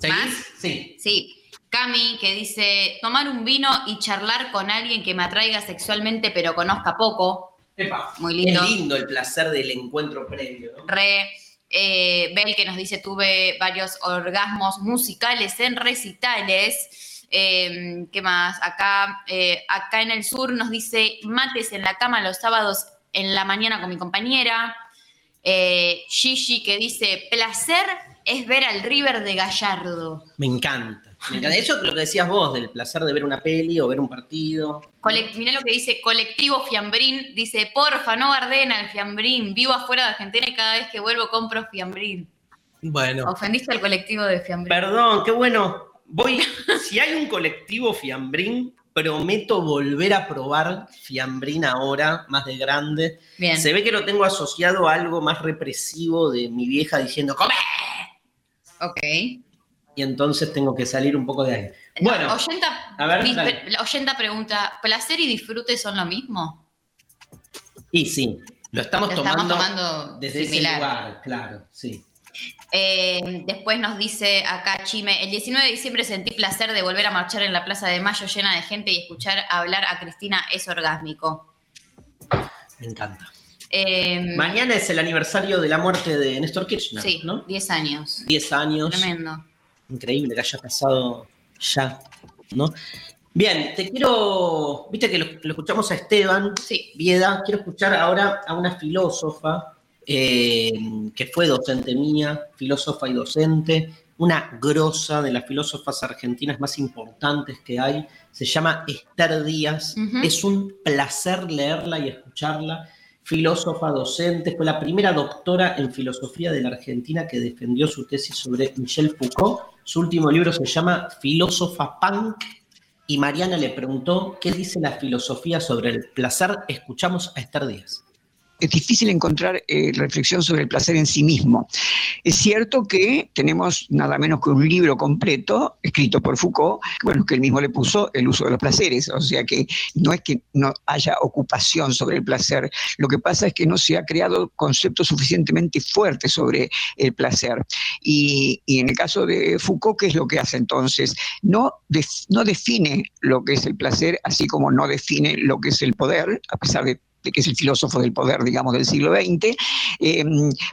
¿seguís? ¿Más? Sí. Sí. Cami, que dice, tomar un vino y charlar con alguien que me atraiga sexualmente pero conozca poco. Epa, Muy lindo. Es lindo el placer del encuentro previo, ¿no? Re. Eh, Bel, que nos dice, tuve varios orgasmos musicales en recitales. Eh, ¿Qué más? Acá, eh, acá en el sur nos dice, mates en la cama los sábados en la mañana con mi compañera. Eh, Gigi, que dice, placer es ver al River de Gallardo. Me encanta. Me encanta. Eso es lo que decías vos, del placer de ver una peli o ver un partido. Cole- mirá lo que dice Colectivo Fiambrín. Dice, porfa, no guarden al Fiambrín. Vivo afuera de Argentina y cada vez que vuelvo compro Fiambrín. Bueno. Ofendiste al colectivo de Fiambrín. Perdón, qué bueno. Voy, si hay un colectivo fiambrín, prometo volver a probar fiambrín ahora, más de grande. Bien. Se ve que lo tengo asociado a algo más represivo de mi vieja diciendo ¡Come! Ok. Y entonces tengo que salir un poco de ahí. Bueno, a ver, la oyenta pregunta, ¿placer y disfrute son lo mismo? y sí, lo estamos, Lo estamos tomando, tomando desde similar. ese lugar, claro, sí. Eh, después nos dice acá Chime, el 19 de diciembre sentí placer de volver a marchar en la Plaza de Mayo llena de gente y escuchar hablar a Cristina es orgásmico. Me encanta. Eh, Mañana es el aniversario de la muerte de Néstor Kirchner, sí, ¿no? 10 años. 10 años. Tremendo. Increíble que haya pasado ya, ¿no? Bien, te quiero, viste que lo, lo escuchamos a Esteban Sí. Vieda, quiero escuchar ahora a una filósofa eh, que fue docente mía, filósofa y docente, una grosa de las filósofas argentinas más importantes que hay, se llama Esther Díaz, es un placer leerla y escucharla, filósofa, docente, fue la primera doctora en filosofía de la Argentina que defendió su tesis sobre Michel Foucault, su último libro se llama Filósofa Punk, y Mariana le preguntó qué dice la filosofía sobre el placer. Escuchamos a Esther Díaz. Es difícil encontrar eh, reflexión sobre el placer en sí mismo. Es cierto que tenemos nada menos que un libro completo escrito por Foucault, bueno, que él mismo le puso el uso de los placeres, o sea que no es que no haya ocupación sobre el placer, lo que pasa es que no se ha creado concepto suficientemente fuerte sobre el placer. Y, en el caso de Foucault, ¿qué es lo que hace entonces? No, no define lo que es el placer, así como no define lo que es el poder, a pesar de que es el filósofo del poder, digamos, del siglo XX, eh,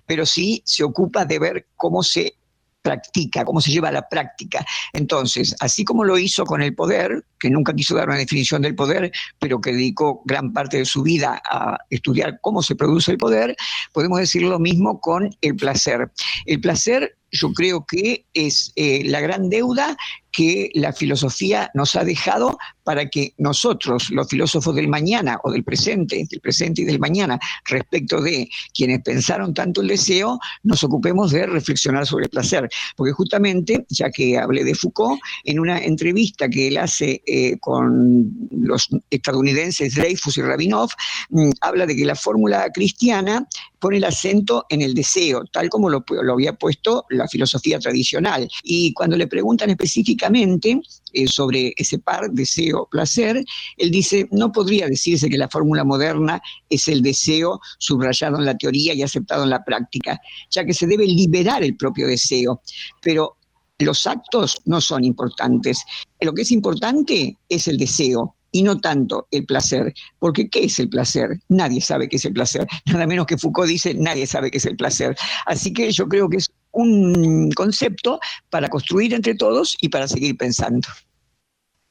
pero sí se ocupa de ver cómo se practica, cómo se lleva a la práctica. Entonces, así como lo hizo con el poder, que nunca quiso dar una definición del poder, pero que dedicó gran parte de su vida a estudiar cómo se produce el poder, podemos decir lo mismo con el placer. El placer yo creo que es eh, la gran deuda que la filosofía nos ha dejado para que nosotros, los filósofos del mañana o del presente, del presente y del mañana, respecto de quienes pensaron tanto el deseo, nos ocupemos de reflexionar sobre el placer. Porque justamente, ya que hablé de Foucault, en una entrevista que él hace eh, con los estadounidenses Dreyfus y Rabinov, mm, habla de que la fórmula cristiana pone el acento en el deseo, tal como lo, había puesto la filosofía tradicional. Y cuando le preguntan específicamente eh, sobre ese par, deseo, placer, él dice, no podría decirse que la fórmula moderna es el deseo subrayado en la teoría y aceptado en la práctica, ya que se debe liberar el propio deseo. Pero los actos no son importantes. Lo que es importante es el deseo, y no tanto el placer. Porque ¿qué es el placer? Nadie sabe qué es el placer. Nada menos que Foucault dice, nadie sabe qué es el placer. Así que yo creo que es un concepto para construir entre todos y para seguir pensando.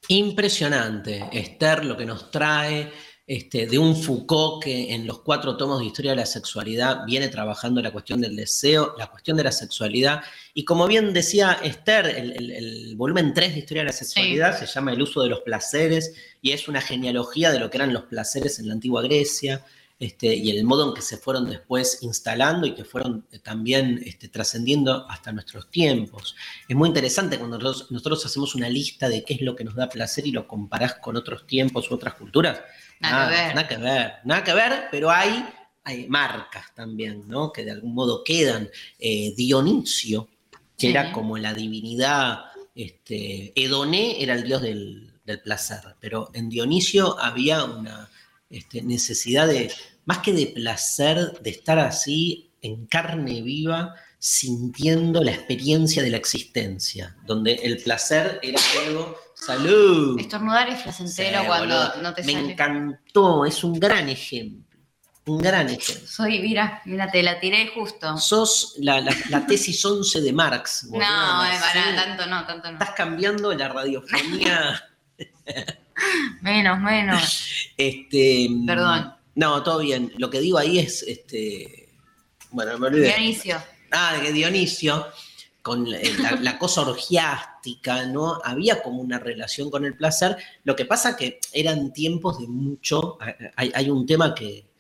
Impresionante, Esther, lo que nos trae. Este, de un Foucault que en los cuatro tomos de historia de la sexualidad viene trabajando la cuestión del deseo, la cuestión de la sexualidad. Y como bien decía Esther, el, volumen 3 de historia de la sexualidad se llama El uso de los placeres y es una genealogía de lo que eran los placeres en la antigua Grecia. Este, y el modo en que se fueron después instalando y que fueron eh, también este, trascendiendo hasta nuestros tiempos. Es muy interesante cuando nosotros, hacemos una lista de qué es lo que nos da placer y lo comparás con otros tiempos u otras culturas. Nada, que ver. Nada que ver, nada que ver, pero hay, hay marcas también, ¿no? Que de algún modo quedan. Eh, Dionisio, que era como la divinidad, este, Edoné era el dios del, del placer, pero en Dionisio había una este, necesidad de, más que de placer, de estar así en carne viva, sintiendo la experiencia de la existencia, donde el placer era algo, salud. Estornudar es placentero cuando no te Me encantó, es un gran ejemplo. Un gran ejemplo. Soy, mira, mira, te la tiré justo. Sos la, tesis 11 de Marx. no, para, tanto no, tanto no. Estás cambiando la radiofonía. menos, menos. Este, Perdón. No, todo bien. Lo que digo ahí es, este, bueno, me olvidé. Dionisio. Ah, de Dionisio, con la, cosa orgiástica, ¿no? Había como una relación con el placer. Lo que pasa que eran tiempos de mucho. Hay, un tema que,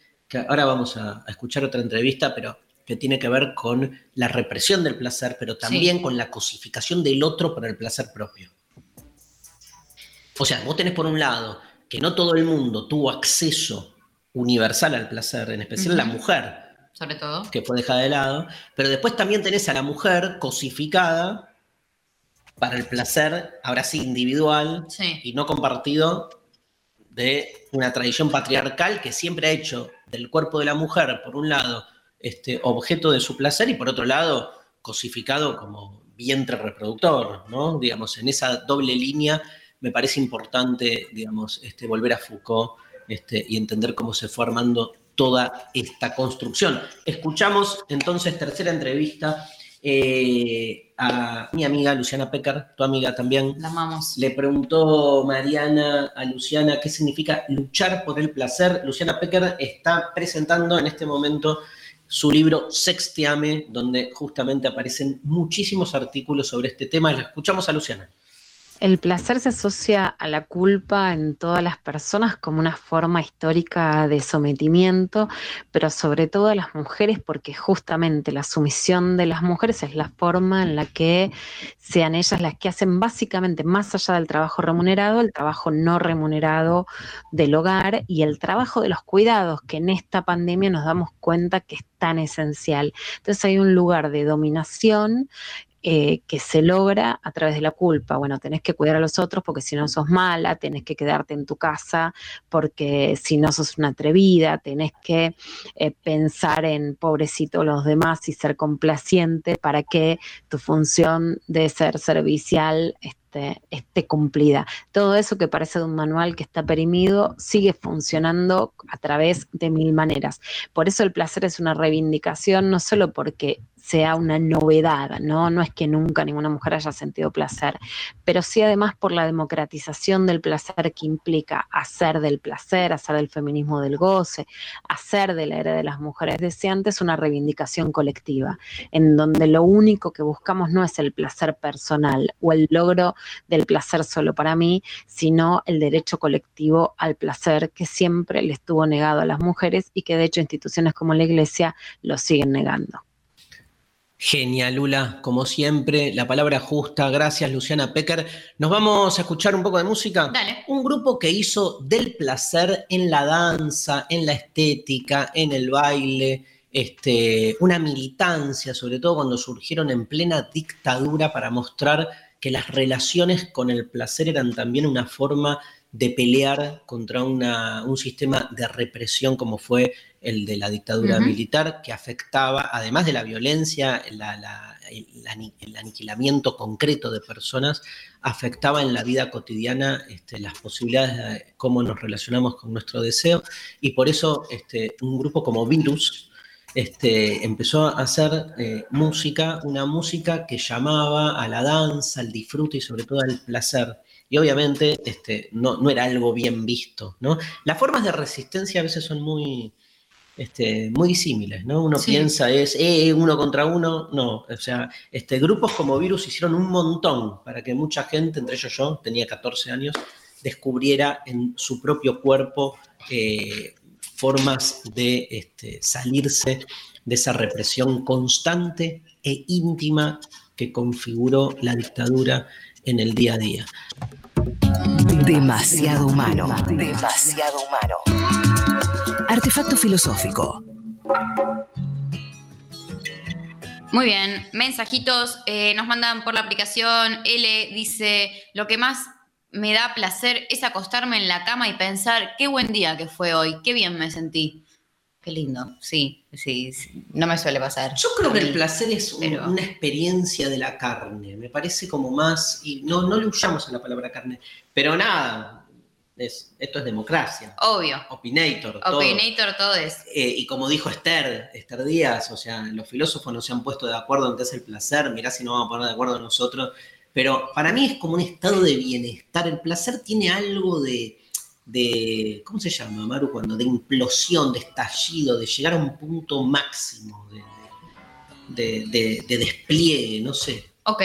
ahora vamos a, escuchar otra entrevista, pero que tiene que ver con la represión del placer, pero también con la cosificación del otro para el placer propio. O sea, vos tenés por un lado que no todo el mundo tuvo acceso universal al placer, en especial la mujer. Sobre todo. Que fue dejada de lado. Pero después también tenés a la mujer cosificada para el placer, ahora sí individual y no compartido, de una tradición patriarcal que siempre ha hecho del cuerpo de la mujer, por un lado, este, objeto de su placer y por otro lado, cosificado como vientre reproductor, ¿no? Digamos, en esa doble línea me parece importante, digamos, este, volver a Foucault este, y entender cómo se fue armando toda esta construcción. Escuchamos entonces tercera entrevista eh, a mi amiga Luciana Pecker, tu amiga también. La amamos. Le preguntó Mariana a Luciana qué significa luchar por el placer. Luciana Pecker está presentando en este momento su libro Sextiame, donde justamente aparecen muchísimos artículos sobre este tema. La escuchamos a Luciana. El placer se asocia a la culpa en todas las personas como una forma histórica de sometimiento, pero sobre todo a las mujeres porque justamente la sumisión de las mujeres es la forma en la que sean ellas las que hacen básicamente más allá del trabajo remunerado, el trabajo no remunerado del hogar y el trabajo de los cuidados, que en esta pandemia nos damos cuenta que es tan esencial. Entonces hay un lugar de dominación eh, que se logra a través de la culpa. Bueno, tenés que cuidar a los otros porque si no sos mala, tenés que quedarte en tu casa porque si no sos una atrevida, tenés que eh, pensar en pobrecito los demás y ser complaciente para que tu función de ser servicial esté, esté, cumplida. Todo eso que parece de un manual que está perimido sigue funcionando a través de mil maneras. Por eso el placer es una reivindicación, no solo porque sea una novedad, ¿no? No es que nunca ninguna mujer haya sentido placer, pero sí además por la democratización del placer que implica hacer del placer, hacer del feminismo del goce, hacer de la era de las mujeres deseantes una reivindicación colectiva, en donde lo único que buscamos no es el placer personal o el logro del placer solo para mí, sino el derecho colectivo al placer que siempre le estuvo negado a las mujeres y que de hecho instituciones como la Iglesia lo siguen negando. Genial, Lula, como siempre, la palabra justa. Gracias, Luciana Pecker. Nos vamos a escuchar un poco de música. Dale. Un grupo que hizo del placer en la danza, en la estética, en el baile, este, una militancia, sobre todo cuando surgieron en plena dictadura para mostrar que las relaciones con el placer eran también una forma de pelear contra un sistema de represión como fue el de la dictadura militar, que afectaba, además de la violencia, el, aniquilamiento concreto de personas, afectaba en la vida cotidiana este, las posibilidades de cómo nos relacionamos con nuestro deseo. Y por eso este, un grupo como Virus este, empezó a hacer eh, música, una música que llamaba a la danza, al disfrute y sobre todo al placer y obviamente este, no, no era algo bien visto, ¿no? Las formas de resistencia a veces son muy, este, muy disímiles, ¿no? Uno piensa es, eh, uno contra uno, no, o sea, este, grupos como Virus hicieron un montón para que mucha gente, entre ellos yo, tenía 14 años, descubriera en su propio cuerpo eh, formas de este, salirse de esa represión constante e íntima que configuró la dictadura en el día a día. Demasiado humano. Demasiado humano. Artefacto filosófico. Muy bien, mensajitos eh, nos mandan por la aplicación. L dice, lo que más me da placer es acostarme en la cama y pensar qué buen día que fue hoy, qué bien me sentí. Qué lindo, sí, sí, no me suele pasar. Yo creo que el placer es una experiencia de la carne, me parece como más, y no, no le huyamos a la palabra carne, pero nada, esto es democracia. Obvio. Opinator. Opinator, todo, es. Eh, y como dijo Esther, Esther Díaz, o sea, los filósofos no se han puesto de acuerdo en qué es el placer, mirá si no vamos a poner de acuerdo nosotros. Pero para mí es como un estado de bienestar. El placer tiene algo de, de ¿cómo se llama, Maru? Cuando de implosión, de estallido, de llegar a un punto máximo de, de despliegue, no sé. Ok.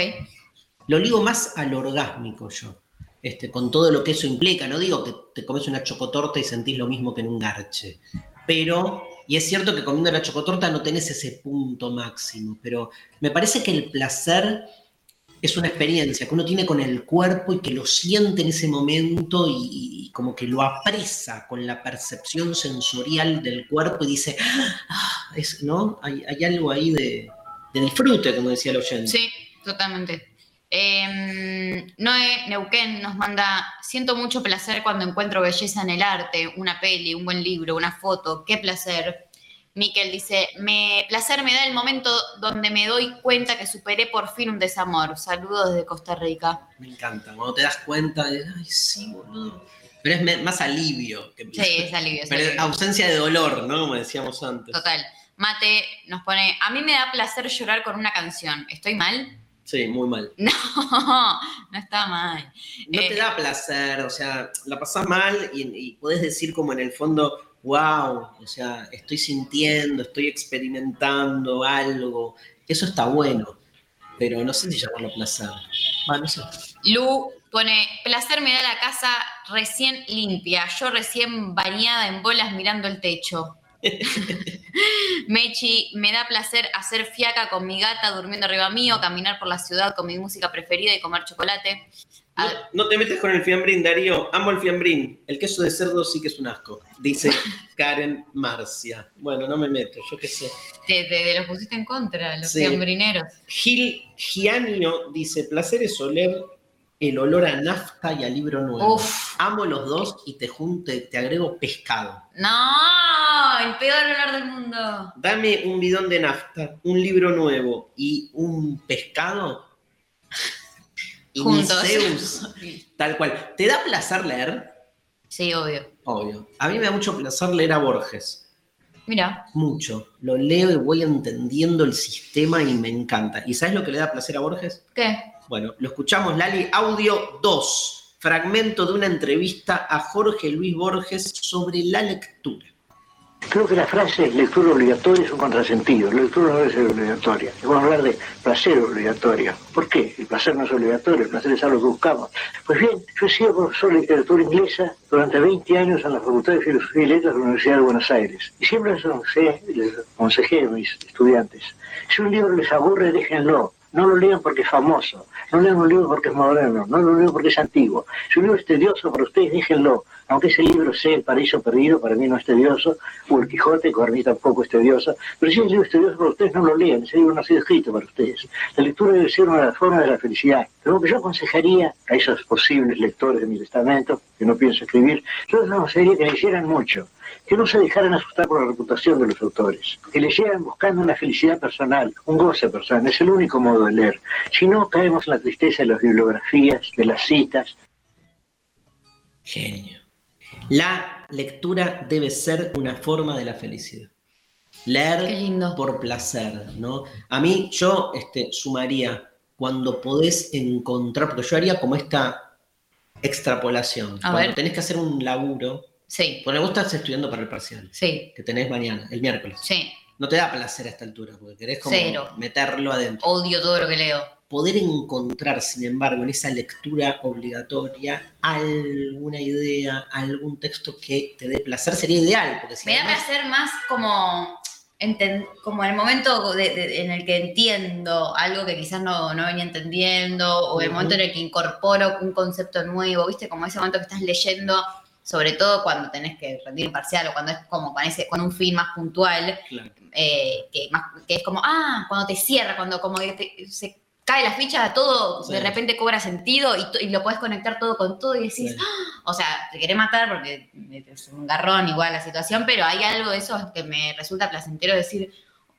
Lo ligo más al orgásmico yo. Este, con todo lo que eso implica. No digo que te comes una chocotorta y sentís lo mismo que en un garche, pero, y es cierto que comiendo la chocotorta no tenés ese punto máximo, pero me parece que el placer es una experiencia que uno tiene con el cuerpo y que lo siente en ese momento y, como que lo apresa con la percepción sensorial del cuerpo y dice, ah, es, ¿no? Hay, algo ahí de, de disfrute, como decía el oyente. Sí, totalmente. Eh, Noé Neuquén nos manda, siento mucho placer cuando encuentro belleza en el arte, una peli, un buen libro, una foto, qué placer. Miquel dice, me placer me da el momento donde me doy cuenta que superé por fin un desamor. Saludos desde Costa Rica. Me encanta, cuando te das cuenta de, ay, sí, boludo. Pero es más alivio. Que sí, es alivio. Pero ausencia de dolor, ¿no? Como decíamos antes. Total. Mate nos pone, a mí me da placer llorar con una canción. ¿Estoy mal? Sí, muy mal. No, no está mal. No te eh, da placer, o sea, la pasás mal y, y podés decir como en el fondo, wow, o sea, estoy sintiendo, estoy experimentando algo. Eso está bueno, pero no sé si llamarlo placer. Bueno, no sé. Lu pone, placer me da la casa recién limpia, yo recién bañada en bolas mirando el techo. Mechi, me da placer hacer fiaca con mi gata durmiendo arriba mío, caminar por la ciudad con mi música preferida y comer chocolate. No, te metes con el fiambrín, Darío. Amo el fiambrín. El queso de cerdo sí que es un asco. Dice Karen Marcia. Bueno, no me meto, yo qué sé. Te, los pusiste en contra, los fiambrineros. Gil Gianio dice: placer es oler el olor a nafta y a libro nuevo. Amo los dos y te junto, te agrego pescado. No, el peor olor del mundo. Dame un bidón de nafta, un libro nuevo y un pescado. Juntos. tal cual. ¿Te da placer leer? Sí, obvio. Obvio. A mí me da mucho placer leer a Borges. Mira. Mucho. Lo leo y voy entendiendo el sistema y me encanta. ¿Y sabes lo que le da placer a Borges? ¿Qué? Bueno, lo escuchamos, Lali. Audio 2. Fragmento de una entrevista a Jorge Luis Borges sobre la lectura. Creo que la frase lectura obligatoria es un contrasentido. La lectura no ser obligatoria. Vamos a hablar de placer obligatorio. ¿Por qué? El placer no es obligatorio, el placer es algo que buscamos. Pues bien, yo he sido profesor de literatura inglesa durante 20 años en la Facultad de Filosofía y Letras de la Universidad de Buenos Aires. Y siempre les aconsejé a mis estudiantes. Si un libro les aburre, déjenlo. No lo lean porque es famoso, no lean un libro porque es moderno, no lo lean porque es antiguo. Si un libro es tedioso para ustedes, déjenlo. Aunque ese libro sea El paraíso perdido, para mí no es tedioso, o El Quijote, que para mí tampoco es tedioso. Pero si el libro es tedioso para ustedes, no lo lean, ese libro no ha sido escrito para ustedes. La lectura debe ser una de las formas de la felicidad. Pero lo que yo aconsejaría a esos posibles lectores de mi testamento, que no pienso escribir, yo les aconsejaría que leyeran mucho que no se dejaran asustar por la reputación de los autores, que leyeran buscando una felicidad personal, un goce personal, es el único modo de leer. Si no, caemos en la tristeza de las bibliografías, de las citas. Genio. La lectura debe ser una forma de la felicidad. Leer por placer, ¿no? A mí, yo este, sumaría cuando podés encontrar, porque yo haría como esta extrapolación. A Cuando ver. tenés que hacer un laburo, Sí, bueno, vos estás estudiando para el parcial, sí, que tenés mañana, el miércoles. sí. No te da placer a esta altura, porque querés como Cero. meterlo adentro. Odio todo lo que leo. Poder encontrar, sin embargo, en esa lectura obligatoria alguna idea, algún texto que te dé placer sería ideal, porque si Me da además- placer más como, enten- como en el momento de- de- en el que entiendo algo que quizás no, no venía entendiendo, o el momento en el que incorporo un concepto nuevo, ¿viste? Como ese momento que estás leyendo, sobre todo cuando tenés que rendir parcial o cuando es como con, ese, con un fin más puntual, Claro. eh, que, más- que es como, ah, cuando te cierra, cuando como que te- se cae la ficha, todo Sí. de repente cobra sentido y, lo puedes conectar todo con todo y decís, Sí. "Ah", o sea, te querés matar porque es un garrón igual la situación, pero hay algo de eso que me resulta placentero decir,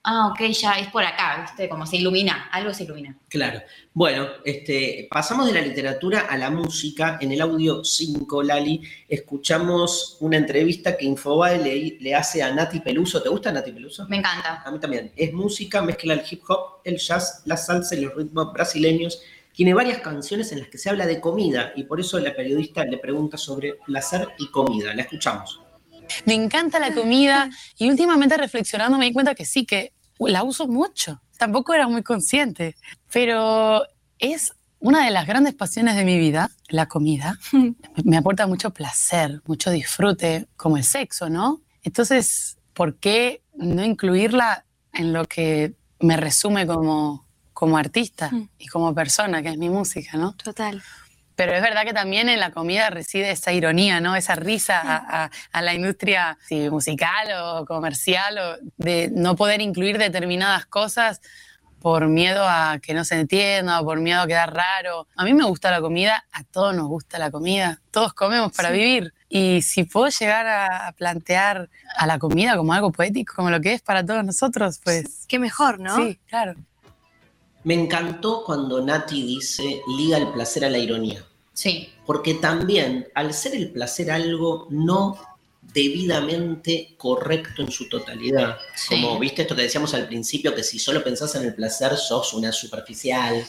ah, ok, ya es por acá, ¿viste? Como se ilumina, algo se ilumina. Claro. Bueno, este, pasamos de la literatura a la música. En el audio 5, Lali, escuchamos una entrevista que Infobae le, le hace a Nati Peluso. ¿Te gusta Nati Peluso? Me encanta. A mí también. Es música, mezcla el hip hop, el jazz, la salsa y los ritmos brasileños. Tiene varias canciones en las que se habla de comida y por eso la periodista le pregunta sobre placer y comida. La escuchamos. Me encanta la comida y últimamente reflexionando me di cuenta que sí, que la uso mucho. Tampoco era muy consciente, pero es una de las grandes pasiones de mi vida, la comida. Me aporta mucho placer, mucho disfrute, como el sexo, ¿no? Entonces, ¿por qué no incluirla en lo que me resume como, como artista Mm. y como persona, que es mi música, ¿no? Total. Pero es verdad que también en la comida reside esa ironía, ¿no? Esa risa a, a- a la industria sí, musical o comercial, o de no poder incluir determinadas cosas por miedo a que no se entienda o por miedo a quedar raro. A mí me gusta la comida, a todos nos gusta la comida, todos comemos para Sí. vivir. Y si puedo llegar a, a plantear a la comida como algo poético, como lo que es para todos nosotros, pues Qué mejor, ¿no? sí, claro. Me encantó cuando Nati dice liga el placer a la ironía. Sí, Porque también, al ser el placer algo no debidamente correcto en su totalidad, Sí. como viste esto que decíamos al principio, que si solo pensás en el placer sos una superficial,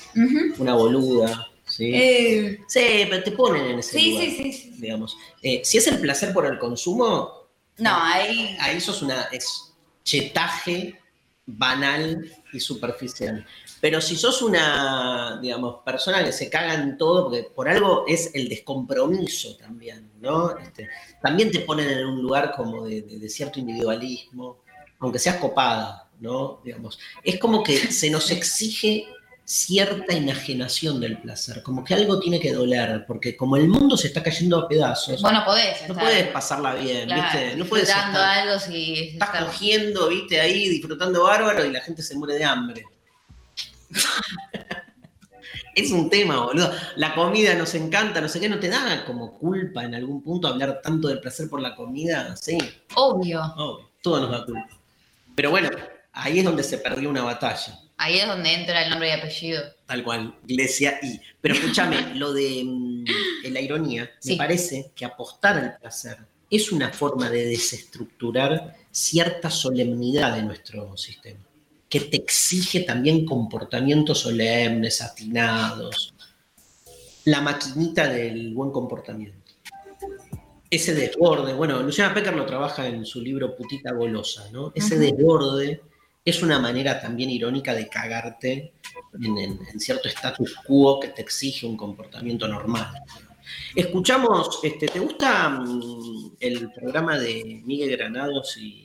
una boluda, ¿sí? Eh, Sí, pero te ponen en ese sí, lugar, sí, sí, sí. digamos. Eh, si es el placer por el consumo, No, ahí... ahí sos una es chetaje banal y superficial. Pero si sos una, digamos, persona que se caga en todo, porque por algo es el descompromiso también, ¿no? Este, también te ponen en un lugar como de, de- de cierto individualismo, aunque seas copada, ¿no? Digamos, es como que se nos exige cierta enajenación del placer, como que algo tiene que doler, porque como el mundo se está cayendo a pedazos, Vos no podés no puedes pasarla bien, claro, ¿viste? No puedes disfrutando estar- algo si... estás estar- cogiendo, viste, ahí disfrutando bárbaro y la gente se muere de hambre. es un tema, boludo. La comida nos encanta, no sé qué, ¿no te da como culpa en algún punto hablar tanto del placer por la comida? Sí, Obvio. obvio, todo nos da culpa. Pero bueno, ahí es donde se perdió una batalla, Ahí es donde entra el nombre y apellido. tal cual, Iglesia y. Pero escúchame, lo de mm, la ironía, Sí. me parece que apostar al placer es una forma de desestructurar cierta solemnidad de nuestro sistema, que te exige también comportamientos solemnes, atinados, la maquinita del buen comportamiento. Ese desborde, bueno, Luciana Pecker lo trabaja en su libro Putita Golosa, ¿no? Ese desborde es una manera también irónica de cagarte en, en- en cierto status quo que te exige un comportamiento normal. Escuchamos, este, ¿te gusta mm, el programa de Miguel Granados y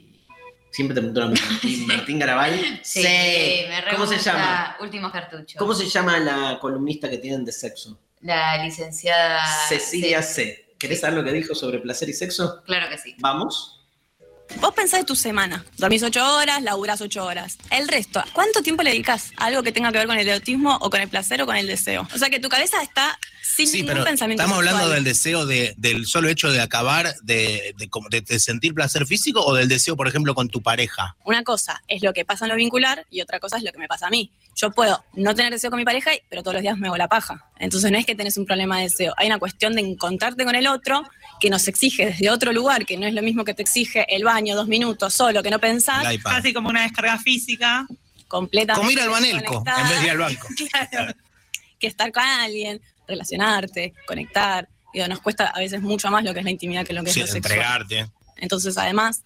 siempre te pregunto a Martín, Martín Garabal? Sí, me re ¿Cómo se llama? Últimos cartuchos. ¿Cómo se llama la columnista que tienen de sexo? La licenciada... Cecilia Sí, C. ¿Querés saber lo que dijo sobre placer y sexo? Claro que sí. Vamos. Vos pensás de tu semana. Dormís ocho horas, laburás ocho horas. El resto, ¿cuánto tiempo le dedicas a algo que tenga que ver con el erotismo o con el placer o con el deseo? O sea que tu cabeza está sin Sí, ningún pero pensamiento ¿estamos hablando del deseo de, del solo hecho de acabar, de- de sentir placer físico o del deseo, por ejemplo, con tu pareja? Una cosa es lo que pasa en lo vincular y otra cosa es lo que me pasa a mí. Yo puedo no tener deseo con mi pareja, pero todos los días me hago la paja. Entonces no es que tenés un problema de deseo. Hay una cuestión de encontrarte con el otro que nos exige desde otro lugar, que no es lo mismo que te exige el baño, dos minutos, solo, que no pensás. Casi como una descarga física. Completamente. Como ir al banelco en vez de ir al banco. Claro. Que estar con alguien, relacionarte, conectar, Digo, nos cuesta a veces mucho más lo que es la intimidad que lo que Sí, es lo sexual. entregarte. Entonces, además,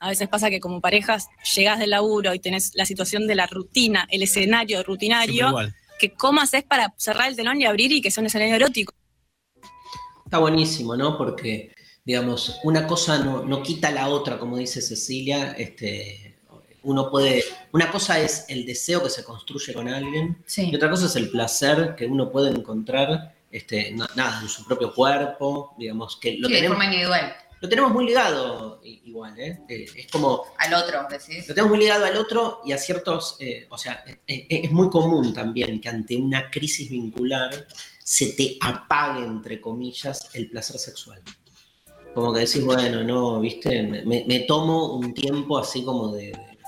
a veces pasa que como parejas llegás del laburo y tenés la situación de la rutina, el escenario rutinario, igual. que cómo haces para cerrar el telón y abrir y que sea un escenario erótico. Está buenísimo, ¿no? Porque, digamos, una cosa no, no quita la otra, como dice Cecilia. Este, uno puede. Una cosa es el deseo que se construye con alguien, Sí. y otra cosa es el placer que uno puede encontrar, este, na- nada, en su propio cuerpo, digamos, que lo Sí, de tenemos, forma individual. lo tenemos muy ligado igual, ¿eh? Eh, Es como. Al otro, decís. Lo tenemos muy ligado al otro y a ciertos, eh, o sea, eh, es muy común también que ante una crisis vincular se te apague, entre comillas, el placer sexual. Como que decís, bueno, no, viste, me, me tomo un tiempo así como de, de-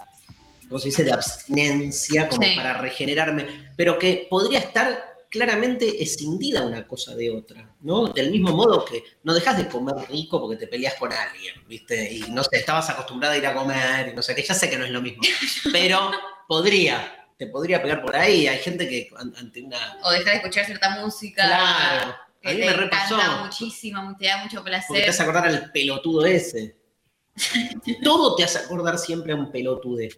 ¿cómo se dice?, de abstinencia, como Sí. para regenerarme, pero que podría estar claramente escindida una cosa de otra, ¿no? Del mismo modo que no dejas de comer rico porque te peleas con alguien, ¿viste? Y no sé, estabas acostumbrada a ir a comer y no sé qué, ya sé que no es lo mismo, pero podría, te podría pegar por ahí, hay gente que an- ante una... O dejar de escuchar cierta música. Claro, que a mí te me repasó. muchísimo, te da mucho Porque placer. te hace acordar al pelotudo ese. Todo te hace acordar siempre a un pelotude.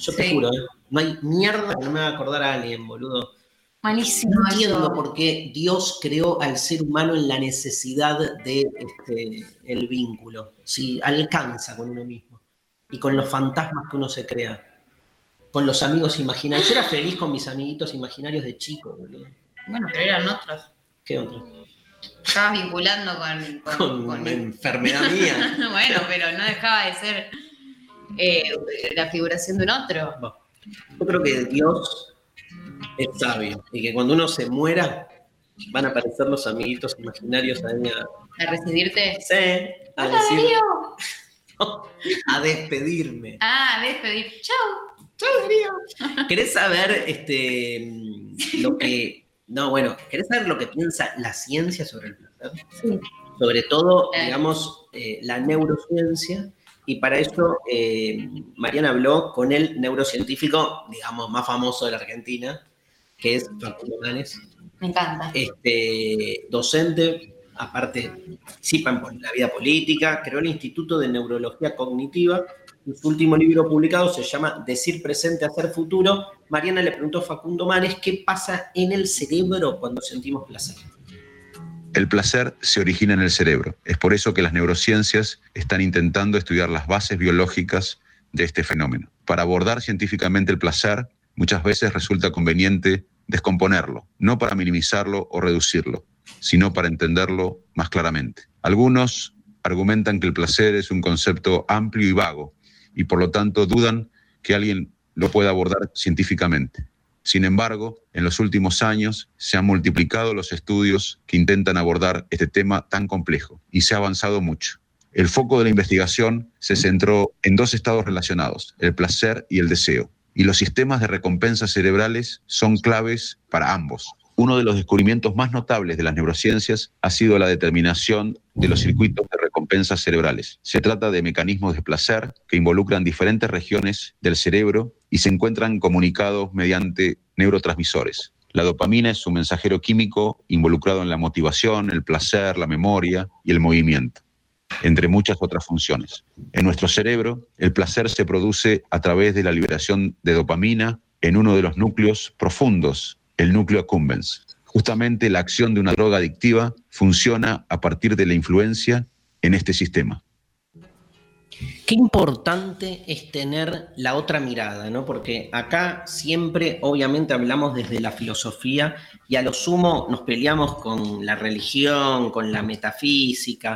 Yo te juro, ¿eh? no hay mierda que no me haga acordar a alguien, boludo. Malísimo. No entiendo por qué Dios creó al ser humano en la necesidad de este, el vínculo. Si alcanza con uno mismo y con los fantasmas que uno se crea, con los amigos imaginarios. Yo era feliz con mis amiguitos imaginarios de chico, boludo. Bueno, pero eran otros. ¿Qué otro? Estabas vinculando con. con- Con con- una enfermedad mía. bueno, pero no dejaba de ser eh, la figuración de un otro. Yo creo que Dios es sabio y que cuando uno se muera van a aparecer los amiguitos imaginarios ahí a, A recibirte. Sí, a ¡Hola, decir- Darío! a despedirme. Ah, a despedir. Chau. Darío. ¿Querés saber este, lo que... No, bueno, ¿querés saber lo que piensa la ciencia sobre el placer? Sí. Sobre todo, Eh. digamos, eh, la neurociencia. Y para eso eh, Mariana habló con el neurocientífico, digamos, más famoso de la Argentina, que es Facundo Manes. Me encanta. este, docente, aparte participa en la vida política, creó el Instituto de Neurología Cognitiva. Su último libro publicado se llama Decir presente, hacer futuro. Mariana le preguntó a Facundo Manes qué pasa en el cerebro cuando sentimos placer. El placer se origina en el cerebro. Es por eso que las neurociencias están intentando estudiar las bases biológicas de este fenómeno. Para abordar científicamente el placer, muchas veces resulta conveniente descomponerlo, no para minimizarlo o reducirlo, sino para entenderlo más claramente. Algunos argumentan que el placer es un concepto amplio y vago, y por lo tanto dudan que alguien lo pueda abordar científicamente. Sin embargo, en los últimos años se han multiplicado los estudios que intentan abordar este tema tan complejo y se ha avanzado mucho. El foco de la investigación se centró en dos estados relacionados, el placer y el deseo, y los sistemas de recompensa cerebrales son claves para ambos. Uno de los descubrimientos más notables de las neurociencias ha sido la determinación de los circuitos de recompensa cerebrales. Se trata de mecanismos de placer que involucran diferentes regiones del cerebro y se encuentran comunicados mediante neurotransmisores. La dopamina es un mensajero químico involucrado en la motivación, el placer, la memoria y el movimiento, entre muchas otras funciones. En nuestro cerebro, el placer se produce a través de la liberación de dopamina en uno de los núcleos profundos, el núcleo accumbens. Justamente la acción de una droga adictiva funciona a partir de la influencia en este sistema. Qué importante es tener la otra mirada, ¿no? Porque acá siempre, obviamente, hablamos desde la filosofía y a lo sumo nos peleamos con la religión, con la metafísica,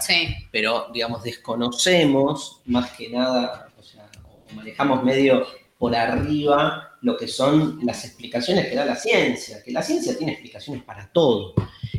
pero, digamos, desconocemos más que nada, o sea, o manejamos medio por arriba lo que son las explicaciones que da la ciencia, que la ciencia tiene explicaciones para todo.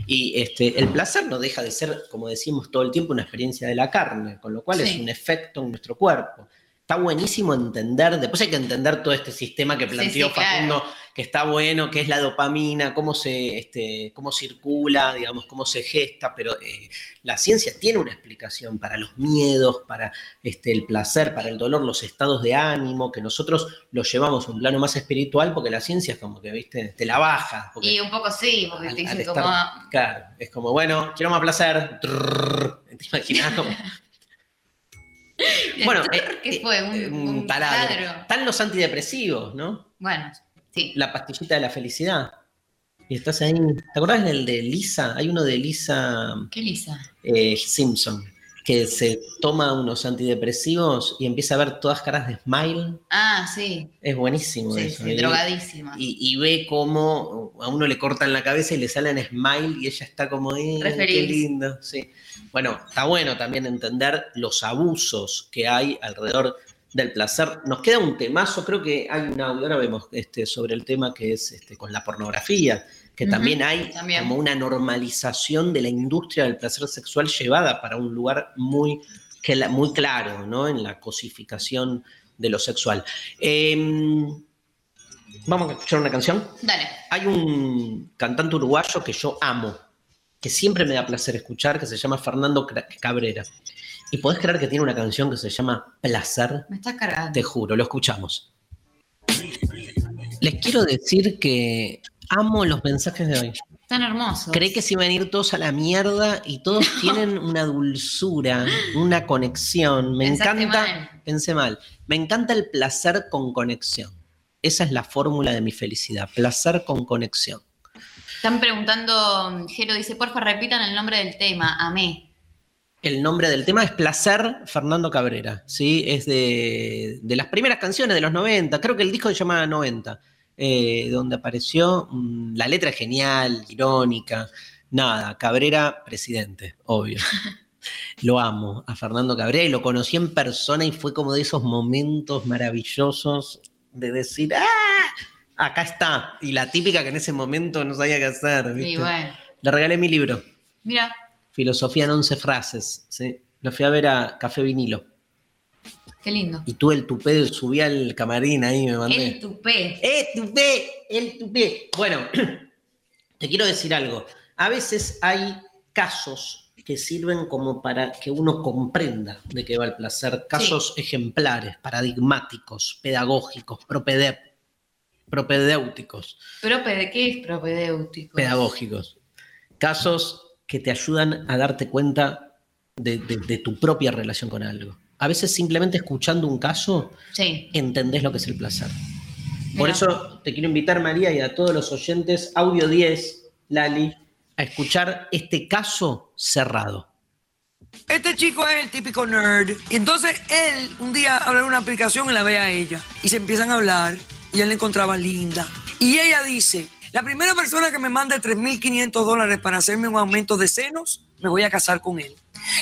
Y este, el placer no deja de ser, como decimos todo el tiempo, una experiencia de la carne, con lo cual es un efecto en nuestro cuerpo. está buenísimo entender, después hay que entender todo este sistema que planteó sí. Facundo, que está bueno, que es la dopamina, cómo se, este, cómo circula, digamos, cómo se gesta, pero eh, la ciencia tiene una explicación para los miedos, para este, el placer, para el dolor, los estados de ánimo, que nosotros los llevamos a un plano más espiritual, porque la ciencia es como que, viste, te la baja. porque Y un poco sí, porque al- te dicen estar- como. Claro, es como, bueno, quiero más placer. ¿Te imaginas? Como, bueno, eh, ¿Qué fue? Un, un un taladro. Están los antidepresivos, ¿no? Bueno, sí. La pastillita de la felicidad. Y estás ahí. ¿Te acordás del de Lisa? Hay uno de Lisa ¿Qué lisa? eh, Simpson que se toma unos antidepresivos y empieza a ver todas caras de smile. Ah, sí. Es buenísimo Sí, eso. sí, Y- drogadísima. Y, y ve cómo a uno le cortan la cabeza y le salen smile y ella está como, eh, qué lindo. Sí. Bueno, está bueno también entender los abusos que hay alrededor del placer. Nos queda un temazo, creo que hay un audio, ahora vemos este, sobre el tema que es este, con la pornografía, que también hay también. como una normalización de la industria del placer sexual llevada para un lugar muy, muy claro, ¿no? En la cosificación de lo sexual. Em, Vamos a escuchar una canción. Dale. Hay un cantante uruguayo que yo amo, que siempre me da placer escuchar, que se llama Fernando Cabrera. Y podés creer que tiene una canción que se llama Placer, Me estás cargando. te juro, lo escuchamos. Les quiero decir que amo los mensajes de hoy. Tan hermoso. Creí que se iban a ir todos a la mierda y todos tienen una dulzura, una conexión. Me Pensaste encanta, mal. pensé mal, me encanta el placer con conexión. Esa es la fórmula de mi felicidad, placer con conexión. Están preguntando, Jero dice, porfa, repitan el nombre del tema, amé. El nombre del tema es Placer Fernando Cabrera, ¿sí? Es de, de las primeras canciones de los 90, creo que el disco se llama 90, eh, donde apareció, mm, la letra es genial, irónica, nada, Cabrera presidente, obvio. Lo amo a Fernando Cabrera y lo conocí en persona y fue como de esos momentos maravillosos de decir, ¡ah! Acá está. Y la típica que en ese momento no sabía qué hacer. ¿viste? Y bueno, Le regalé mi libro. mira, Filosofía en 11 frases. ¿sí? Lo fui a ver a Café Vinilo. qué lindo. Y tuve el tupé, subí al camarín ahí me mandé. El tupé. ¡Eh, tupé! ¡El tupé! Bueno, te quiero decir algo. A veces hay casos que sirven como para que uno comprenda de qué va el placer. Casos ejemplares, paradigmáticos, pedagógicos, propede- propedéuticos. Prope- ¿Qué es propedéutico? pedagógicos. Casos que te ayudan a darte cuenta de, de- de tu propia relación con algo. A veces simplemente escuchando un caso Sí. entendés lo que es el placer. Por eso te quiero invitar, María, y a todos los oyentes, Audio 10, Lali, a escuchar este caso cerrado. Este chico es el típico nerd. Y entonces él un día abre una aplicación y la ve a ella. Y se empiezan a hablar. Y él la encontraba linda. Y ella dice, la primera persona que me mande 3.500 dólares para hacerme un aumento de senos, me voy a casar con él.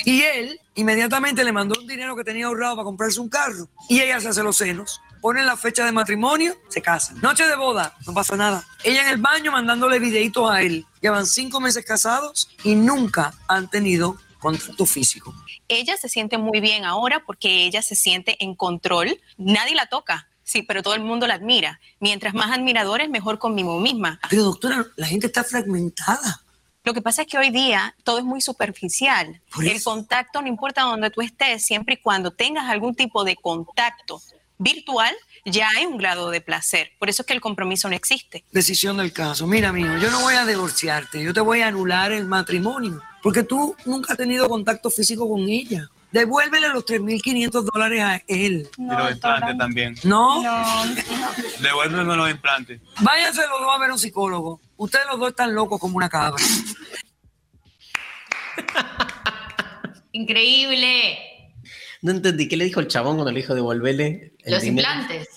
Y él inmediatamente le mandó un dinero que tenía ahorrado para comprarse un carro. Y ella se hace los senos. Ponen la fecha de matrimonio, se casan. Noche de boda, no pasa nada. Ella en el baño mandándole videitos a él. Llevan cinco meses casados y nunca han tenido contacto físico. Ella se siente muy bien ahora porque ella se siente en control. Nadie la toca, sí, pero todo el mundo la admira. Mientras más admiradores, mejor conmigo misma. Pero doctora, la gente está fragmentada. Lo que pasa es que hoy día todo es muy superficial. Por El contacto, no importa donde tú estés, siempre y cuando tengas algún tipo de contacto virtual, ya hay un grado de placer. Por eso es que el compromiso no existe. Decisión del caso. Mira, mijo, yo no voy a divorciarte, yo te voy a anular el matrimonio. Porque tú nunca has tenido contacto físico con ella. Devuélvele los 3.500 dólares a él. y los implantes también. ¿No? Devuélveme los implantes. Váyanse los dos a ver a un psicólogo. Ustedes los dos están locos como una cabra. Increíble. No entendí, ¿qué le dijo el chabón cuando le dijo devolverle el Los dinero? implantes.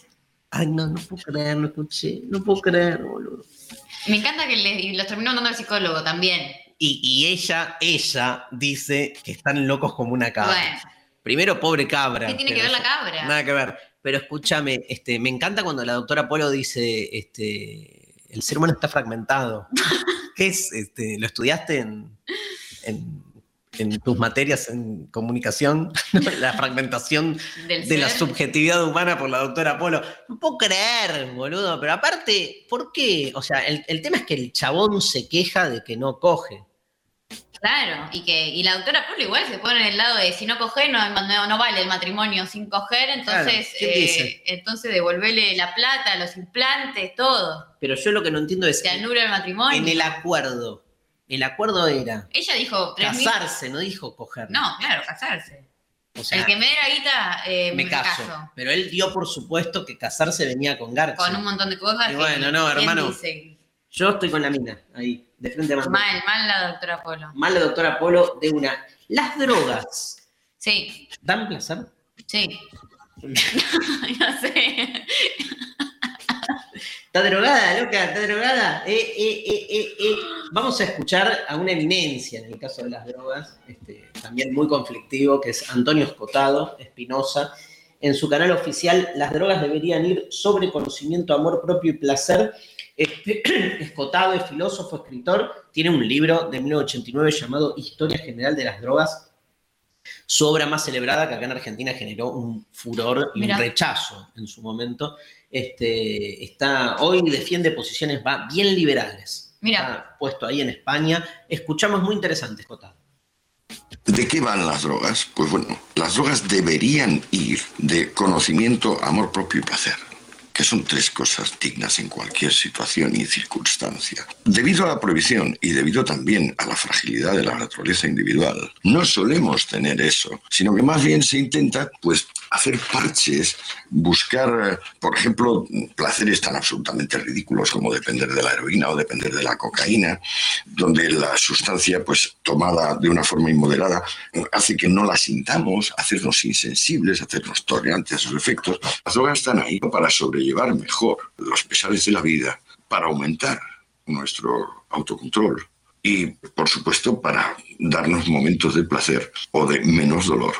Ay, no, no puedo creer, no escuché, no puedo creer, boludo. Me encanta que le- los terminó mandando al psicólogo también. Y, y ella, ella dice que están locos como una cabra. Bueno, Primero, pobre cabra. ¿qué tiene que ver la cabra? Nada que ver. Pero escúchame, este, me encanta cuando la doctora Polo dice, este, el ser humano está fragmentado. ¿Qué es? Este, ¿Lo estudiaste en, en en tus materias en comunicación, la fragmentación de la subjetividad humana por la doctora Polo. No puedo creer, boludo, pero aparte, ¿por qué? O sea, el, el tema es que el chabón se queja de que no coge. Claro, y que y la doctora Polo igual se pone en el lado de si no coger no, no, no vale el matrimonio sin coger, entonces ¿quién eh, dice? entonces devolverle la plata, los implantes, todo. Pero yo lo que no entiendo es, Se anula el matrimonio. en el acuerdo, el acuerdo era Ella dijo casarse, no dijo coger. No, claro, casarse. O sea, el que me dé la guita, eh, me caso. Pero él dio por supuesto que casarse venía con Garchi. Con un montón de cosas. Y que- bueno, no, ¿quién hermano. dice? Yo estoy con la mina, ahí, de frente a. Mal, mal la doctora Polo. Mal la doctora Polo de una. Las drogas, Sí, ¿dan placer? sí. no sé. ¿Está drogada, loca? ¿Está drogada? Eh, eh, eh. Vamos a escuchar a una eminencia en el caso de las drogas, este, también muy conflictivo, que es Antonio Escotado, Espinosa. En su canal oficial, Las drogas deberían ir sobre conocimiento, amor propio y placer. Este, Escotado es filósofo, escritor, tiene un libro de 1989 llamado Historia General de las Drogas, su obra más celebrada que acá en Argentina generó un furor y Mirá. un rechazo en su momento. Este, está, hoy defiende posiciones va, bien liberales. Mira. Está puesto ahí en España. Escuchamos muy interesante, Jota. ¿De qué van las drogas? Pues bueno, las drogas deberían ir de conocimiento, amor propio y placer, que son tres cosas dignas en cualquier situación y circunstancia. Debido a la prohibición y debido también a la fragilidad de la naturaleza individual, no solemos tener eso, sino que más bien se intenta, pues, hacer parches, buscar, por ejemplo, placeres tan absolutamente ridículos como depender de la heroína o depender de la cocaína, donde la sustancia, pues, tomada de una forma inmoderada, hace que no la sintamos, hacernos insensibles, hacernos tolerantes a sus efectos. Las drogas están ahí para sobrellevar mejor los pesares de la vida, para aumentar nuestro autocontrol y, por supuesto, para darnos momentos de placer o de menos dolor.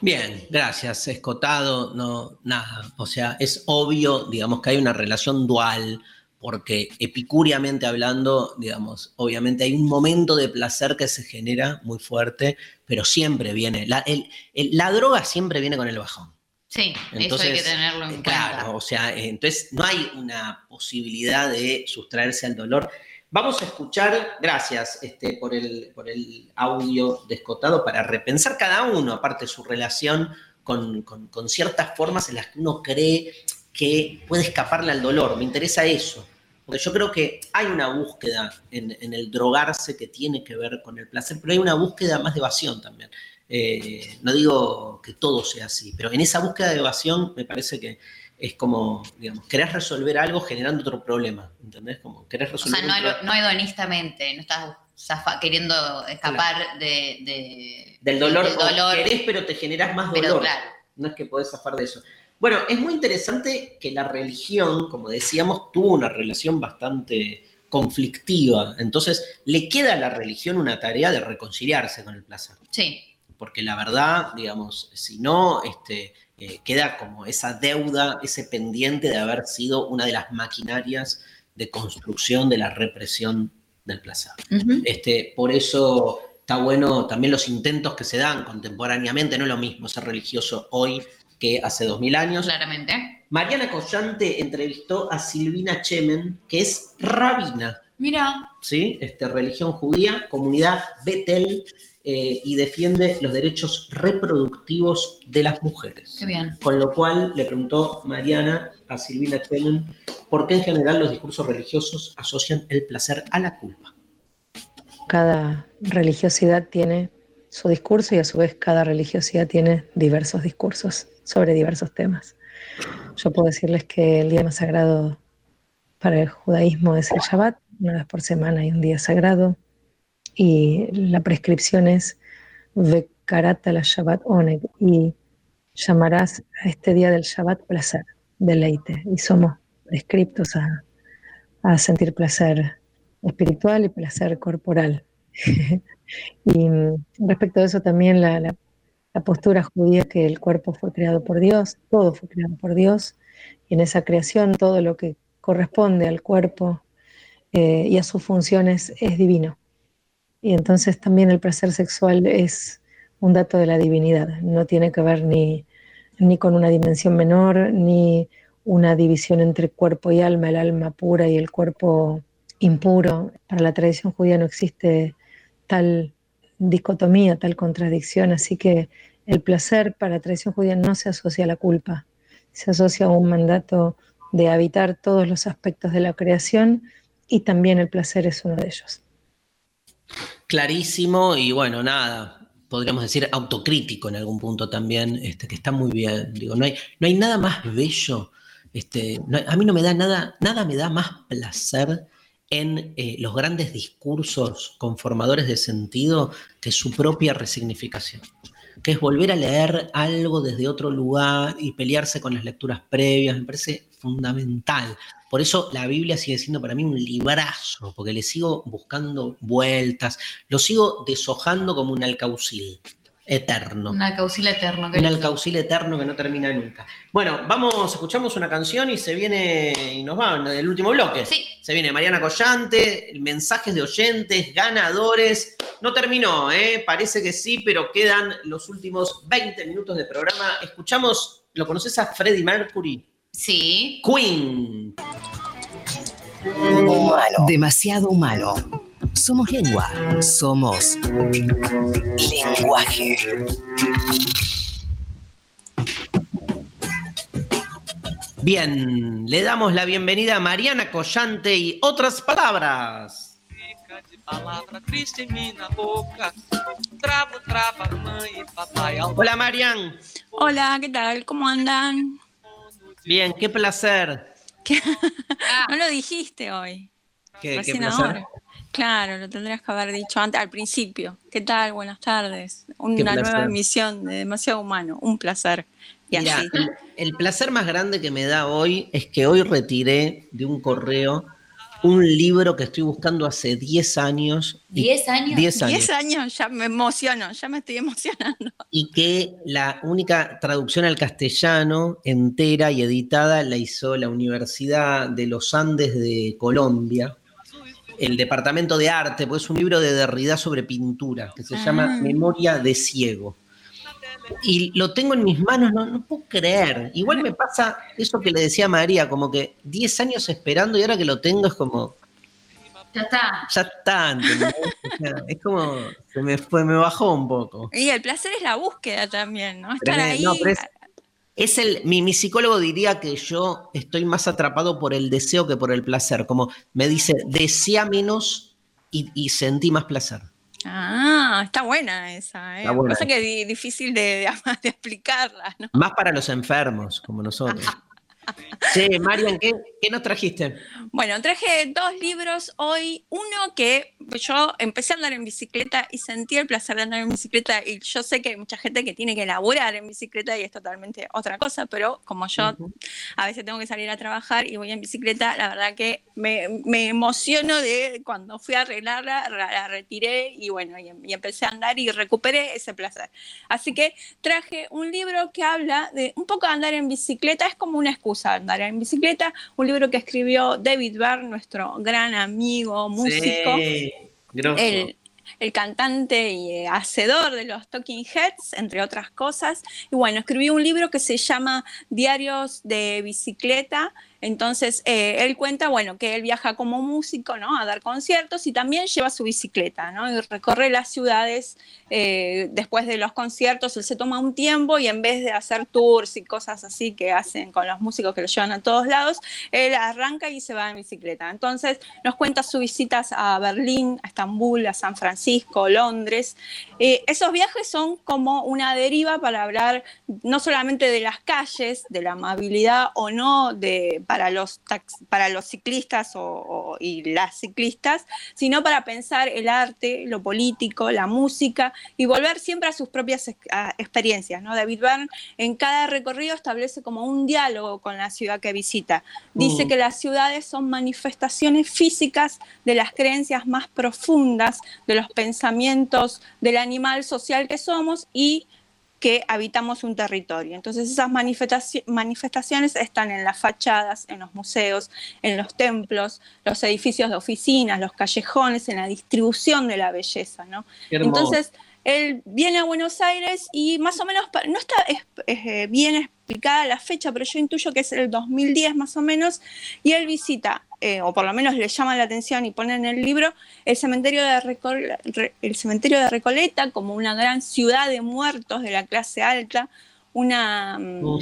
Bien, gracias. Escotado, no, nada. O sea, es obvio, digamos, que hay una relación dual, porque epicúriamente hablando, digamos, obviamente hay un momento de placer que se genera muy fuerte, pero siempre viene, la, el- el- la droga siempre viene con el bajón. Sí, eso hay que tenerlo en cuenta. Claro, o sea, eh, entonces no hay una posibilidad de sustraerse al dolor. Vamos a escuchar, gracias este, por, el, por el audio descotado, para repensar cada uno, aparte su relación con, con- con ciertas formas en las que uno cree que puede escaparle al dolor. Me interesa eso. Porque yo creo que hay una búsqueda en, en el drogarse que tiene que ver con el placer, pero hay una búsqueda más de evasión también. Eh, no digo que todo sea así, pero en esa búsqueda de evasión me parece que es como, digamos, querés resolver algo generando otro problema, ¿entendés? Como querés O sea, resolver no, no hedonistamente, no estás zafa- queriendo escapar de, de- del dolor, del o dolor. querés pero te generás más Pero dolor. claro. No es que podés zafar de eso. Bueno, es muy interesante que la religión, como decíamos, tuvo una relación bastante conflictiva. Entonces, le queda a la religión una tarea de reconciliarse con el placer. Sí. Porque la verdad, digamos, si no, este, eh, queda como esa deuda, ese pendiente de haber sido una de las maquinarias de construcción de la represión del placer. Este, por eso está bueno también los intentos que se dan contemporáneamente, no es lo mismo ser religioso hoy que hace dos mil años. Claramente. Mariana Collante entrevistó a Silvina Chemen, que es rabina, Mira, ¿sí? Este, religión judía, comunidad Betel, eh, y defiende los derechos reproductivos de las mujeres. qué bien. Con lo cual le preguntó Mariana a Silvina Chemen por qué en general los discursos religiosos asocian el placer a la culpa. Cada religiosidad tiene su discurso y a su vez cada religiosidad tiene diversos discursos sobre diversos temas. Yo puedo decirles que el día más sagrado para el judaísmo es el Shabbat, una vez por semana hay un día sagrado y la prescripción es Vekarata la Shabbat Oneg y llamarás a este día del Shabbat placer, deleite y somos prescriptos a, sentir placer espiritual y placer corporal. y mm, respecto a eso también la postura judía que el cuerpo fue creado por Dios, todo fue creado por Dios, y en esa creación todo lo que corresponde al cuerpo eh, y a sus funciones es divino. Y entonces también el placer sexual es un dato de la divinidad, no tiene que ver ni, ni con una dimensión menor, ni una división entre cuerpo y alma, el alma pura y el cuerpo impuro. Para la tradición judía no existe tal dicotomía, tal contradicción, así que el placer para la tradición judía no se asocia a la culpa, se asocia a un mandato de habitar todos los aspectos de la creación y también el placer es uno de ellos. Clarísimo y bueno, nada, podríamos decir autocrítico en algún punto también, este, que está muy bien. Digo, no hay, no hay nada más bello, este, a mí no me da nada, nada me da más placer en eh, los grandes discursos conformadores de sentido que su propia resignificación, que es volver a leer algo desde otro lugar y pelearse con las lecturas previas, me parece fundamental. Por eso la Biblia sigue siendo para mí un librazo, porque le sigo buscando vueltas, lo sigo deshojando como un alcaucil eterno. Un alcaucil eterno. Un alcaucil eterno que no termina nunca. Bueno, vamos, escuchamos una canción y se viene, y nos va el último bloque. Sí. Se viene Mariana Collante, mensajes de oyentes, ganadores. No terminó, ¿eh? parece que sí, pero quedan los últimos 20 minutos de programa. Escuchamos, ¿lo conoces a Freddie Mercury? Sí. Queen. Humano. Demasiado humano. Somos lengua. Somos lenguaje. Bien, le damos la bienvenida a Mariana Collante y otras palabras. Hola Marian. Hola, ¿qué tal? ¿Cómo andan? Bien, qué placer. no lo dijiste hoy. Qué, placer. ahora. Claro, lo tendrías que haber dicho antes, al principio. ¿Qué tal? Buenas tardes. Una nueva emisión de Demasiado Humano. Un placer. Y Mira, así. el, el placer más grande que me da hoy es que hoy retiré de un correo un libro que estoy buscando hace 10 años. y- 10 años. 10 años. 10 años, ya me emociono, ya me estoy emocionando. y que la única traducción al castellano entera y editada la hizo la Universidad de los Andes de Colombia, el Departamento de Arte, pues es un libro de Derrida sobre pintura que se Ah. llama Memoria de Ciego. Y lo tengo en mis manos, no, no puedo creer. Igual me pasa eso que le decía a María, como que 10 años esperando y ahora que lo tengo es como, Ya está. ya está, es como, se me, fue, me bajó un poco. Y el placer es la búsqueda también, ¿no? Estar ahí. No, pero es, es el, mi, mi psicólogo diría que yo estoy más atrapado por el deseo que por el placer. Como me dice, desea menos y, y sentí más placer. Ah, está buena esa, ¿eh? Está buena Pasa que es di- difícil de, de- de explicarla, ¿no? Más para los enfermos, como nosotros. Che, Marian, ¿qué, qué nos trajiste? Bueno, traje dos libros hoy. Uno que yo empecé a andar en bicicleta y sentí el placer de andar en bicicleta. Y yo sé que hay mucha gente que tiene que laburar en bicicleta y es totalmente otra cosa, pero como yo a veces tengo que salir a trabajar y voy en bicicleta, la verdad que me, me emociono de cuando fui a arreglarla, la, la retiré y bueno, y, y empecé a andar y recuperé ese placer. Así que traje un libro que habla de un poco de andar en bicicleta, es como una excusa andar en bicicleta, un libro que escribió David Byrne, nuestro gran amigo, músico, Sí, el, el cantante y eh, hacedor de los Talking Heads, entre otras cosas. Y bueno, escribió un libro que se llama Diarios de Bicicleta. Entonces, eh, él cuenta, bueno, que él viaja como músico, ¿no? A dar conciertos y también lleva su bicicleta, ¿no? Y recorre las ciudades eh, después de los conciertos. Él se toma un tiempo y en vez de hacer tours y cosas así que hacen con los músicos que lo llevan a todos lados, él arranca y se va en bicicleta. Entonces, nos cuenta sus visitas a Berlín, a Estambul, a San Francisco, Londres. Eh, esos viajes son como una deriva para hablar no solamente de las calles, de la amabilidad o no de, para, los tax- para los ciclistas y las ciclistas, sino para pensar el arte, lo político, la música y volver siempre a sus propias a- experiencias. ¿no? David Byrne en cada recorrido establece como un diálogo con la ciudad que visita. Dice Mm. que las ciudades son manifestaciones físicas de las creencias más profundas, de los pensamientos del animal social que somos y que habitamos un territorio. Entonces esas manifestaci- manifestaciones están en las fachadas, en los museos, en los templos, los edificios de oficinas, los callejones, en la distribución de la belleza, ¿no? Entonces él viene a Buenos Aires y más o menos, no está es- eh, bien explicada la fecha, pero yo intuyo que es el 2010 más o menos, y él visita, eh, o por lo menos le llama la atención y pone en el libro, el cementerio, de el cementerio de Recoleta como una gran ciudad de muertos de la clase alta, una... mm,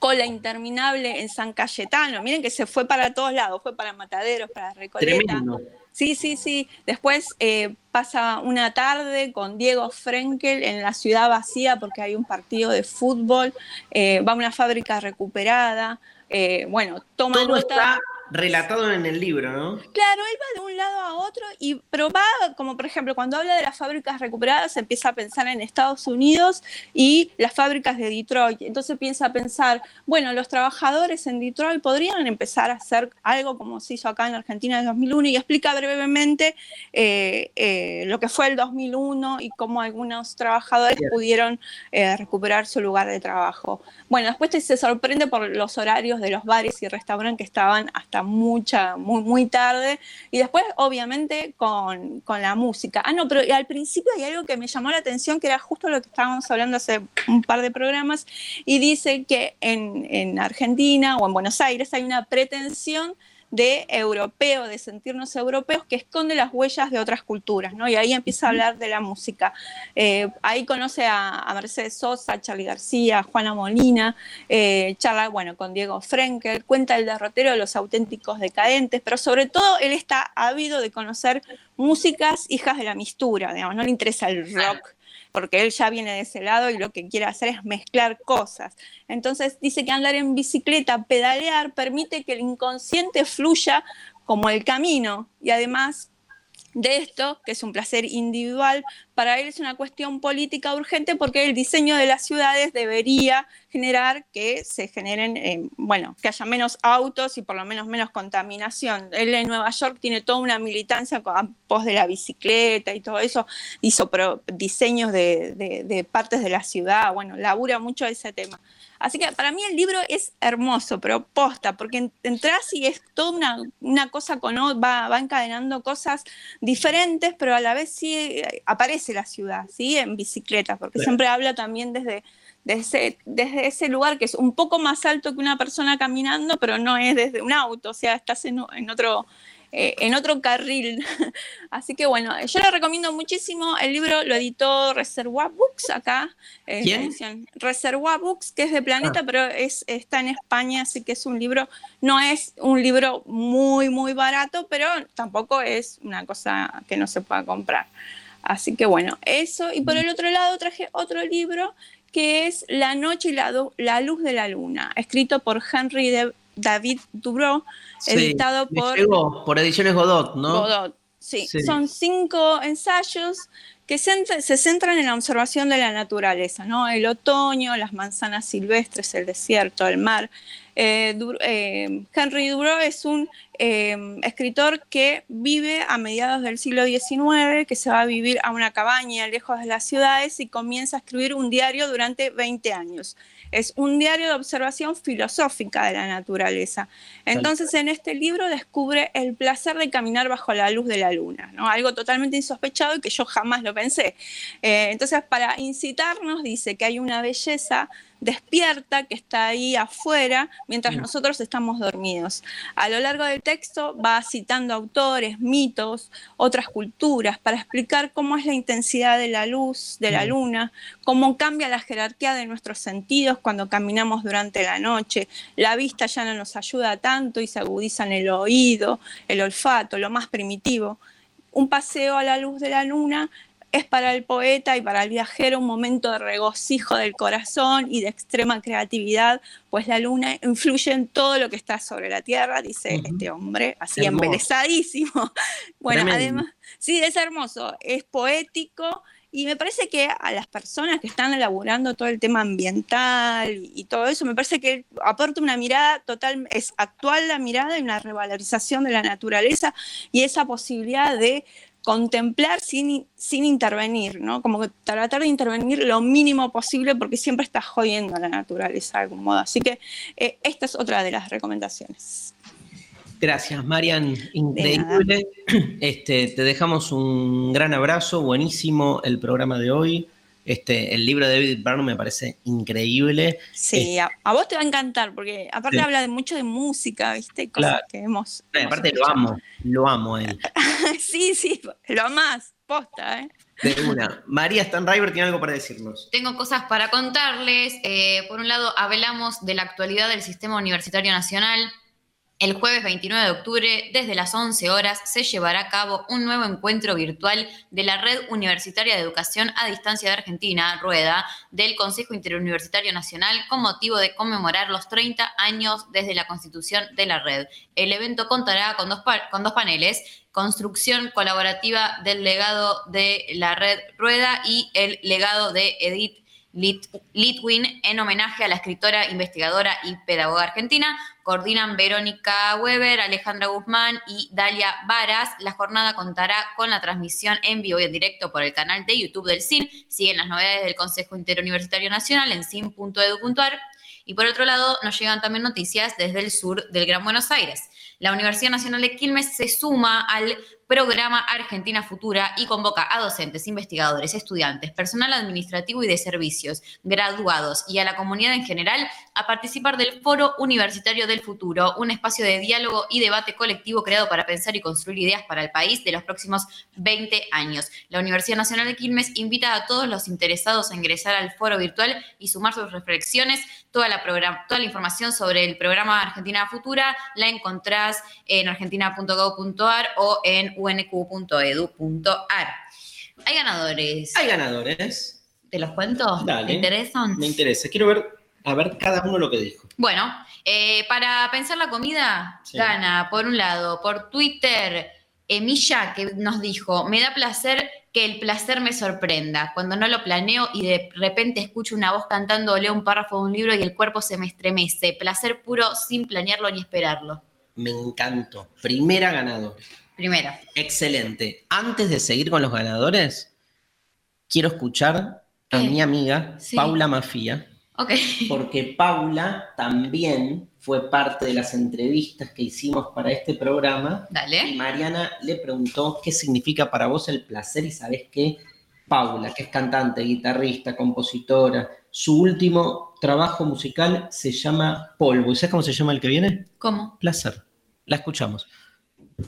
cola interminable en San Cayetano. Miren que se fue para todos lados, fue para Mataderos, para Recoleta. Tremendo. Sí, sí, sí. Después eh, pasa una tarde con Diego Frenkel en la ciudad vacía porque hay un partido de fútbol, eh, va a una fábrica recuperada, eh, bueno, toma Todo nota. está relatado en el libro, ¿no? Claro, él va de un lado a otro y pero va, como por ejemplo, cuando habla de las fábricas recuperadas, empieza a pensar en Estados Unidos y las fábricas de Detroit. Entonces empieza a pensar, bueno, los trabajadores en Detroit podrían empezar a hacer algo como se hizo acá en Argentina en el 2001 y explica brevemente eh, eh, lo que fue el 2001 y cómo algunos trabajadores pudieron eh, recuperar su lugar de trabajo. Bueno, después te- se sorprende por los horarios de los bares y restaurantes que estaban hasta mucha, muy, muy tarde. Y después, obviamente, con, con la música. Ah, no, pero al principio hay algo que me llamó la atención, que era justo lo que estábamos hablando hace un par de programas, y dice que en, en Argentina o en Buenos Aires hay una pretensión de europeo, de sentirnos europeos, que esconde las huellas de otras culturas, ¿no? Y ahí empieza a hablar de la música. Eh, ahí conoce a, a Mercedes Sosa, a Charlie García, a Juana Molina, eh, charla, bueno, con Diego Frenkel, cuenta el derrotero de los auténticos decadentes, pero sobre todo él está ávido de conocer músicas hijas de la mistura, digamos, no le interesa el rock, porque él ya viene de ese lado y lo que quiere hacer es mezclar cosas. Entonces dice que andar en bicicleta, pedalear, permite que el inconsciente fluya como el camino y además de esto, que es un placer individual, para él es una cuestión política urgente porque el diseño de las ciudades debería generar que se generen, eh, bueno, que haya menos autos y por lo menos menos contaminación. Él en Nueva York tiene toda una militancia con- a pos de la bicicleta y todo eso, hizo pro- diseños de, de- de partes de la ciudad, bueno, labura mucho ese tema. Así que para mí el libro es hermoso, pero posta, porque en- entras y es toda una, una cosa con va, va encadenando cosas diferentes, pero a la vez sí eh, aparece la ciudad, ¿sí? En bicicleta, porque siempre habla también desde, desde, desde ese lugar que es un poco más alto que una persona caminando, pero no es desde un auto, o sea, estás en otro... eh, en otro carril. Así que bueno, yo le recomiendo muchísimo. El libro lo editó Reservoir Books acá. eh, ¿Quién? Reservoir Books, que es de Planeta, Ah. pero es, está en España, así que es un libro, no es un libro muy, muy barato, pero tampoco es una cosa que no se pueda comprar. Así que bueno, eso. Y por el otro lado traje otro libro que es La noche y la luz de la luna, escrito por Henry de- David Dubrow, Sí, editado por llegó, por Ediciones Godot, ¿no? Godot. Sí, Sí. son cinco ensayos que se centran en la observación de la naturaleza, ¿no? El otoño, las manzanas silvestres, el desierto, el mar. Eh, Du- eh, Henry Dubrow es un eh, escritor que vive a mediados del siglo XIX, que se va a vivir a una cabaña lejos de las ciudades y comienza a escribir un diario durante 20 años. Es un diario de observación filosófica de la naturaleza. Entonces, en este libro descubre el placer de caminar bajo la luz de la luna, ¿no? Algo totalmente insospechado y que yo jamás lo pensé. Eh, entonces, para incitarnos, dice que hay una belleza despierta que está ahí afuera mientras nosotros estamos dormidos. A lo largo del texto va citando autores, mitos, otras culturas para explicar cómo es la intensidad de la luz, de la luna, cómo cambia la jerarquía de nuestros sentidos cuando caminamos durante la noche. La vista ya no nos ayuda tanto y se agudizan el oído, el olfato, lo más primitivo. Un paseo a la luz de la luna es para el poeta y para el viajero un momento de regocijo del corazón y de extrema creatividad, pues la luna influye en todo lo que está sobre la tierra, dice este hombre, así Hermoso. embelezadísimo. Bueno, Tremendo. además, sí, es hermoso, es poético y me parece que a las personas que están elaborando todo el tema ambiental y, y todo eso, me parece que aporta una mirada total, es actual la mirada y una revalorización de la naturaleza y esa posibilidad de contemplar sin, sin intervenir, ¿no? Como que tratar de intervenir lo mínimo posible porque siempre estás jodiendo a la naturaleza de algún modo. Así que eh, esta es otra de las recomendaciones. Gracias, Marian. Increíble. Este, te dejamos un gran abrazo. Buenísimo el programa de hoy. Este, el libro de David Byrne me parece increíble. Sí, a, a vos te va a encantar porque aparte Sí. habla de mucho de música, ¿viste? Cosas Claro. que hemos... No, y hemos aparte lo amo, lo amo a él. sí, sí, lo amás, posta, ¿eh? De una. María Stanriver tiene algo para decirnos. Tengo cosas para contarles. Eh, por un lado, hablamos de la actualidad del Sistema Universitario Nacional. El jueves 29 de octubre, desde las 11 horas, se llevará a cabo un nuevo encuentro virtual de la Red Universitaria de Educación a Distancia de Argentina, Rueda, del Consejo Interuniversitario Nacional, con motivo de conmemorar los 30 años desde la constitución de la red. El evento contará con dos, con dos paneles, construcción colaborativa del legado de la red Rueda y el legado de Edith Lit- Litwin en homenaje a la escritora, investigadora y pedagoga argentina. Coordinan Verónica Weber, Alejandra Guzmán y Dalia Varas. La jornada contará con la transmisión en vivo y en directo por el canal de YouTube del CIN. Siguen las novedades del Consejo Interuniversitario Nacional en cin.edu.ar. Y por otro lado, nos llegan también noticias desde el sur del Gran Buenos Aires. La Universidad Nacional de Quilmes se suma al programa Argentina Futura y convoca a docentes, investigadores, estudiantes, personal administrativo y de servicios, graduados y a la comunidad en general a participar del Foro Universitario del Futuro, un espacio de diálogo y debate colectivo creado para pensar y construir ideas para el país de los próximos 20 años. La Universidad Nacional de Quilmes invita a todos los interesados a ingresar al foro virtual y sumar sus reflexiones. Toda la, toda la información sobre el programa Argentina Futura la encontrás en argentina.gov.ar o en unq.edu.ar. Hay ganadores. Hay ganadores. ¿Te los cuento? Dale. ¿Te interesan? Me interesa. Quiero ver, a ver cada uno lo que dijo. Bueno, eh, para pensar la comida, Sí. gana, por un lado, por Twitter, Emilla, que nos dijo, me da placer que el placer me sorprenda, cuando no lo planeo y de repente escucho una voz cantando o leo un párrafo de un libro y el cuerpo se me estremece. Placer puro sin planearlo ni esperarlo. Me encantó. Primera ganadora. Primero. Excelente. Antes de seguir con los ganadores, quiero escuchar a ¿Qué? mi amiga Sí. Paula Mafía, Ok. porque Paula también fue parte de las entrevistas que hicimos para este programa. Dale. Y Mariana le preguntó qué significa para vos el placer y sabés qué, Paula, que es cantante, guitarrista, compositora, su último trabajo musical se llama Polvo. ¿Y sabes cómo se llama el que viene? ¿Cómo? Placer. La escuchamos.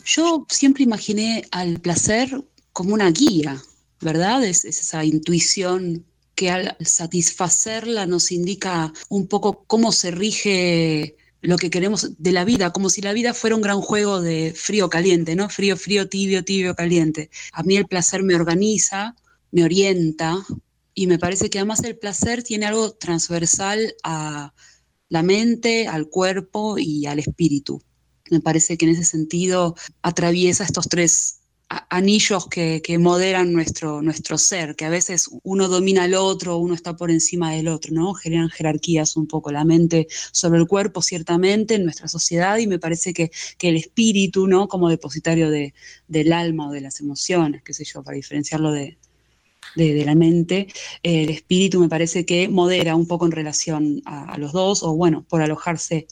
Yo siempre imaginé al placer como una guía, ¿verdad? Es, es esa intuición que al satisfacerla nos indica un poco cómo se rige lo que queremos de la vida, como si la vida fuera un gran juego de frío-caliente, ¿no? Frío, frío, tibio, tibio, caliente. A mí el placer me organiza, me orienta y me parece que además el placer tiene algo transversal a la mente, al cuerpo y al espíritu. Me parece que en ese sentido atraviesa estos tres anillos que, que moderan nuestro, nuestro ser, que a veces uno domina al otro, uno está por encima del otro, ¿no? Generan jerarquías un poco, la mente sobre el cuerpo, ciertamente, en nuestra sociedad, y me parece que, que el espíritu, ¿no? Como depositario de, del alma o de las emociones, qué sé yo, para diferenciarlo de, de, la mente, eh, el espíritu me parece que modera un poco en relación a los dos, o bueno, por alojarse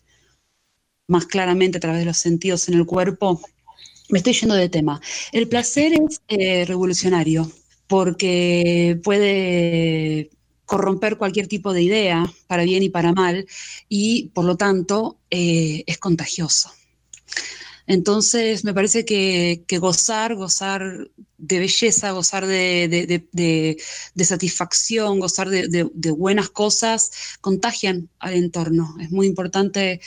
más claramente a través de los sentidos en el cuerpo. Me estoy yendo de tema. El placer es eh, revolucionario porque puede corromper cualquier tipo de idea, para bien y para mal, y por lo tanto eh, es contagioso. Entonces, me parece que, gozar, gozar de belleza, gozar de, satisfacción, gozar de, buenas cosas, contagian al entorno. Es muy importante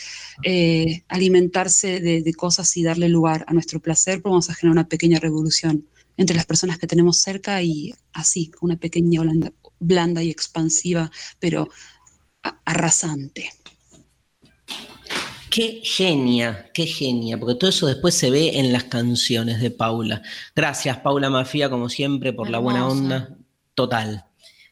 eh, alimentarse de, cosas y darle lugar a nuestro placer, porque vamos a generar una pequeña revolución entre las personas que tenemos cerca y así, una pequeña blanda, blanda y expansiva, pero arrasante. Qué genia, qué genia, porque todo eso después se ve en las canciones de Paula. Gracias, Paula Mafía, como siempre, por la buena onda. Total.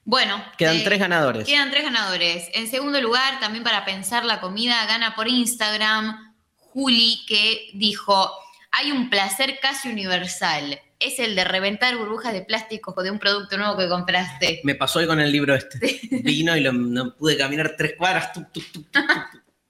Bueno. Quedan eh, tres ganadores. Quedan tres ganadores. En segundo lugar, también para pensar la comida, gana por Instagram Juli, que dijo, Hay un placer casi universal. Es el de reventar burbujas de plástico de un producto nuevo que compraste. Me pasó hoy con el libro este. Vino y lo- no pude caminar tres cuadras. tuc, tuc, tuc.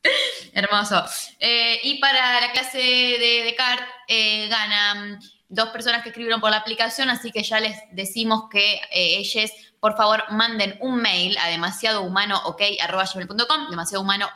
Hermoso. Eh, y para la clase de Descartes eh, ganan dos personas que escribieron por la aplicación, así que ya les decimos que eh, ellos, por favor, manden un mail a demasiado humano gmail.com, demasiado humano.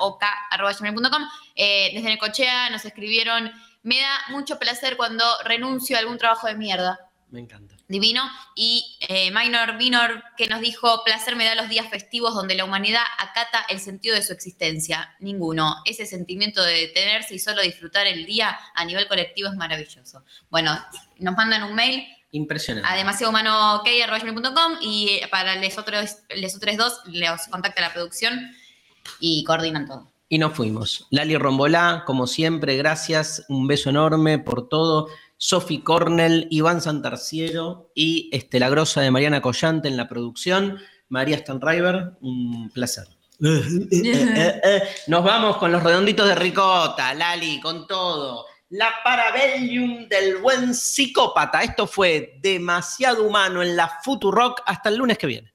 Eh, desde Necochea nos escribieron, me da mucho placer cuando renuncio a algún trabajo de mierda. Me encanta. Divino. Y eh, Minor Vinor que nos dijo, placer me da los días festivos donde la humanidad acata el sentido de su existencia. Ninguno. Ese sentimiento de detenerse y solo disfrutar el día a nivel colectivo es maravilloso. Bueno, nos mandan un mail Impresionante. a demasiadohumano.com y eh, para les otros, les otros dos los contacta la producción y coordinan todo. Y nos fuimos. Lali Rombolá, como siempre, gracias. Un beso enorme por todo. Sofi Cornell, Iván Santarciero y este, la grosa de Mariana Collante en la producción. María Stanriver, un placer. Nos vamos con los redonditos de ricota, Lali, con todo. La Parabellum del buen psicópata. Esto fue demasiado humano en la Futurock. Hasta el lunes que viene.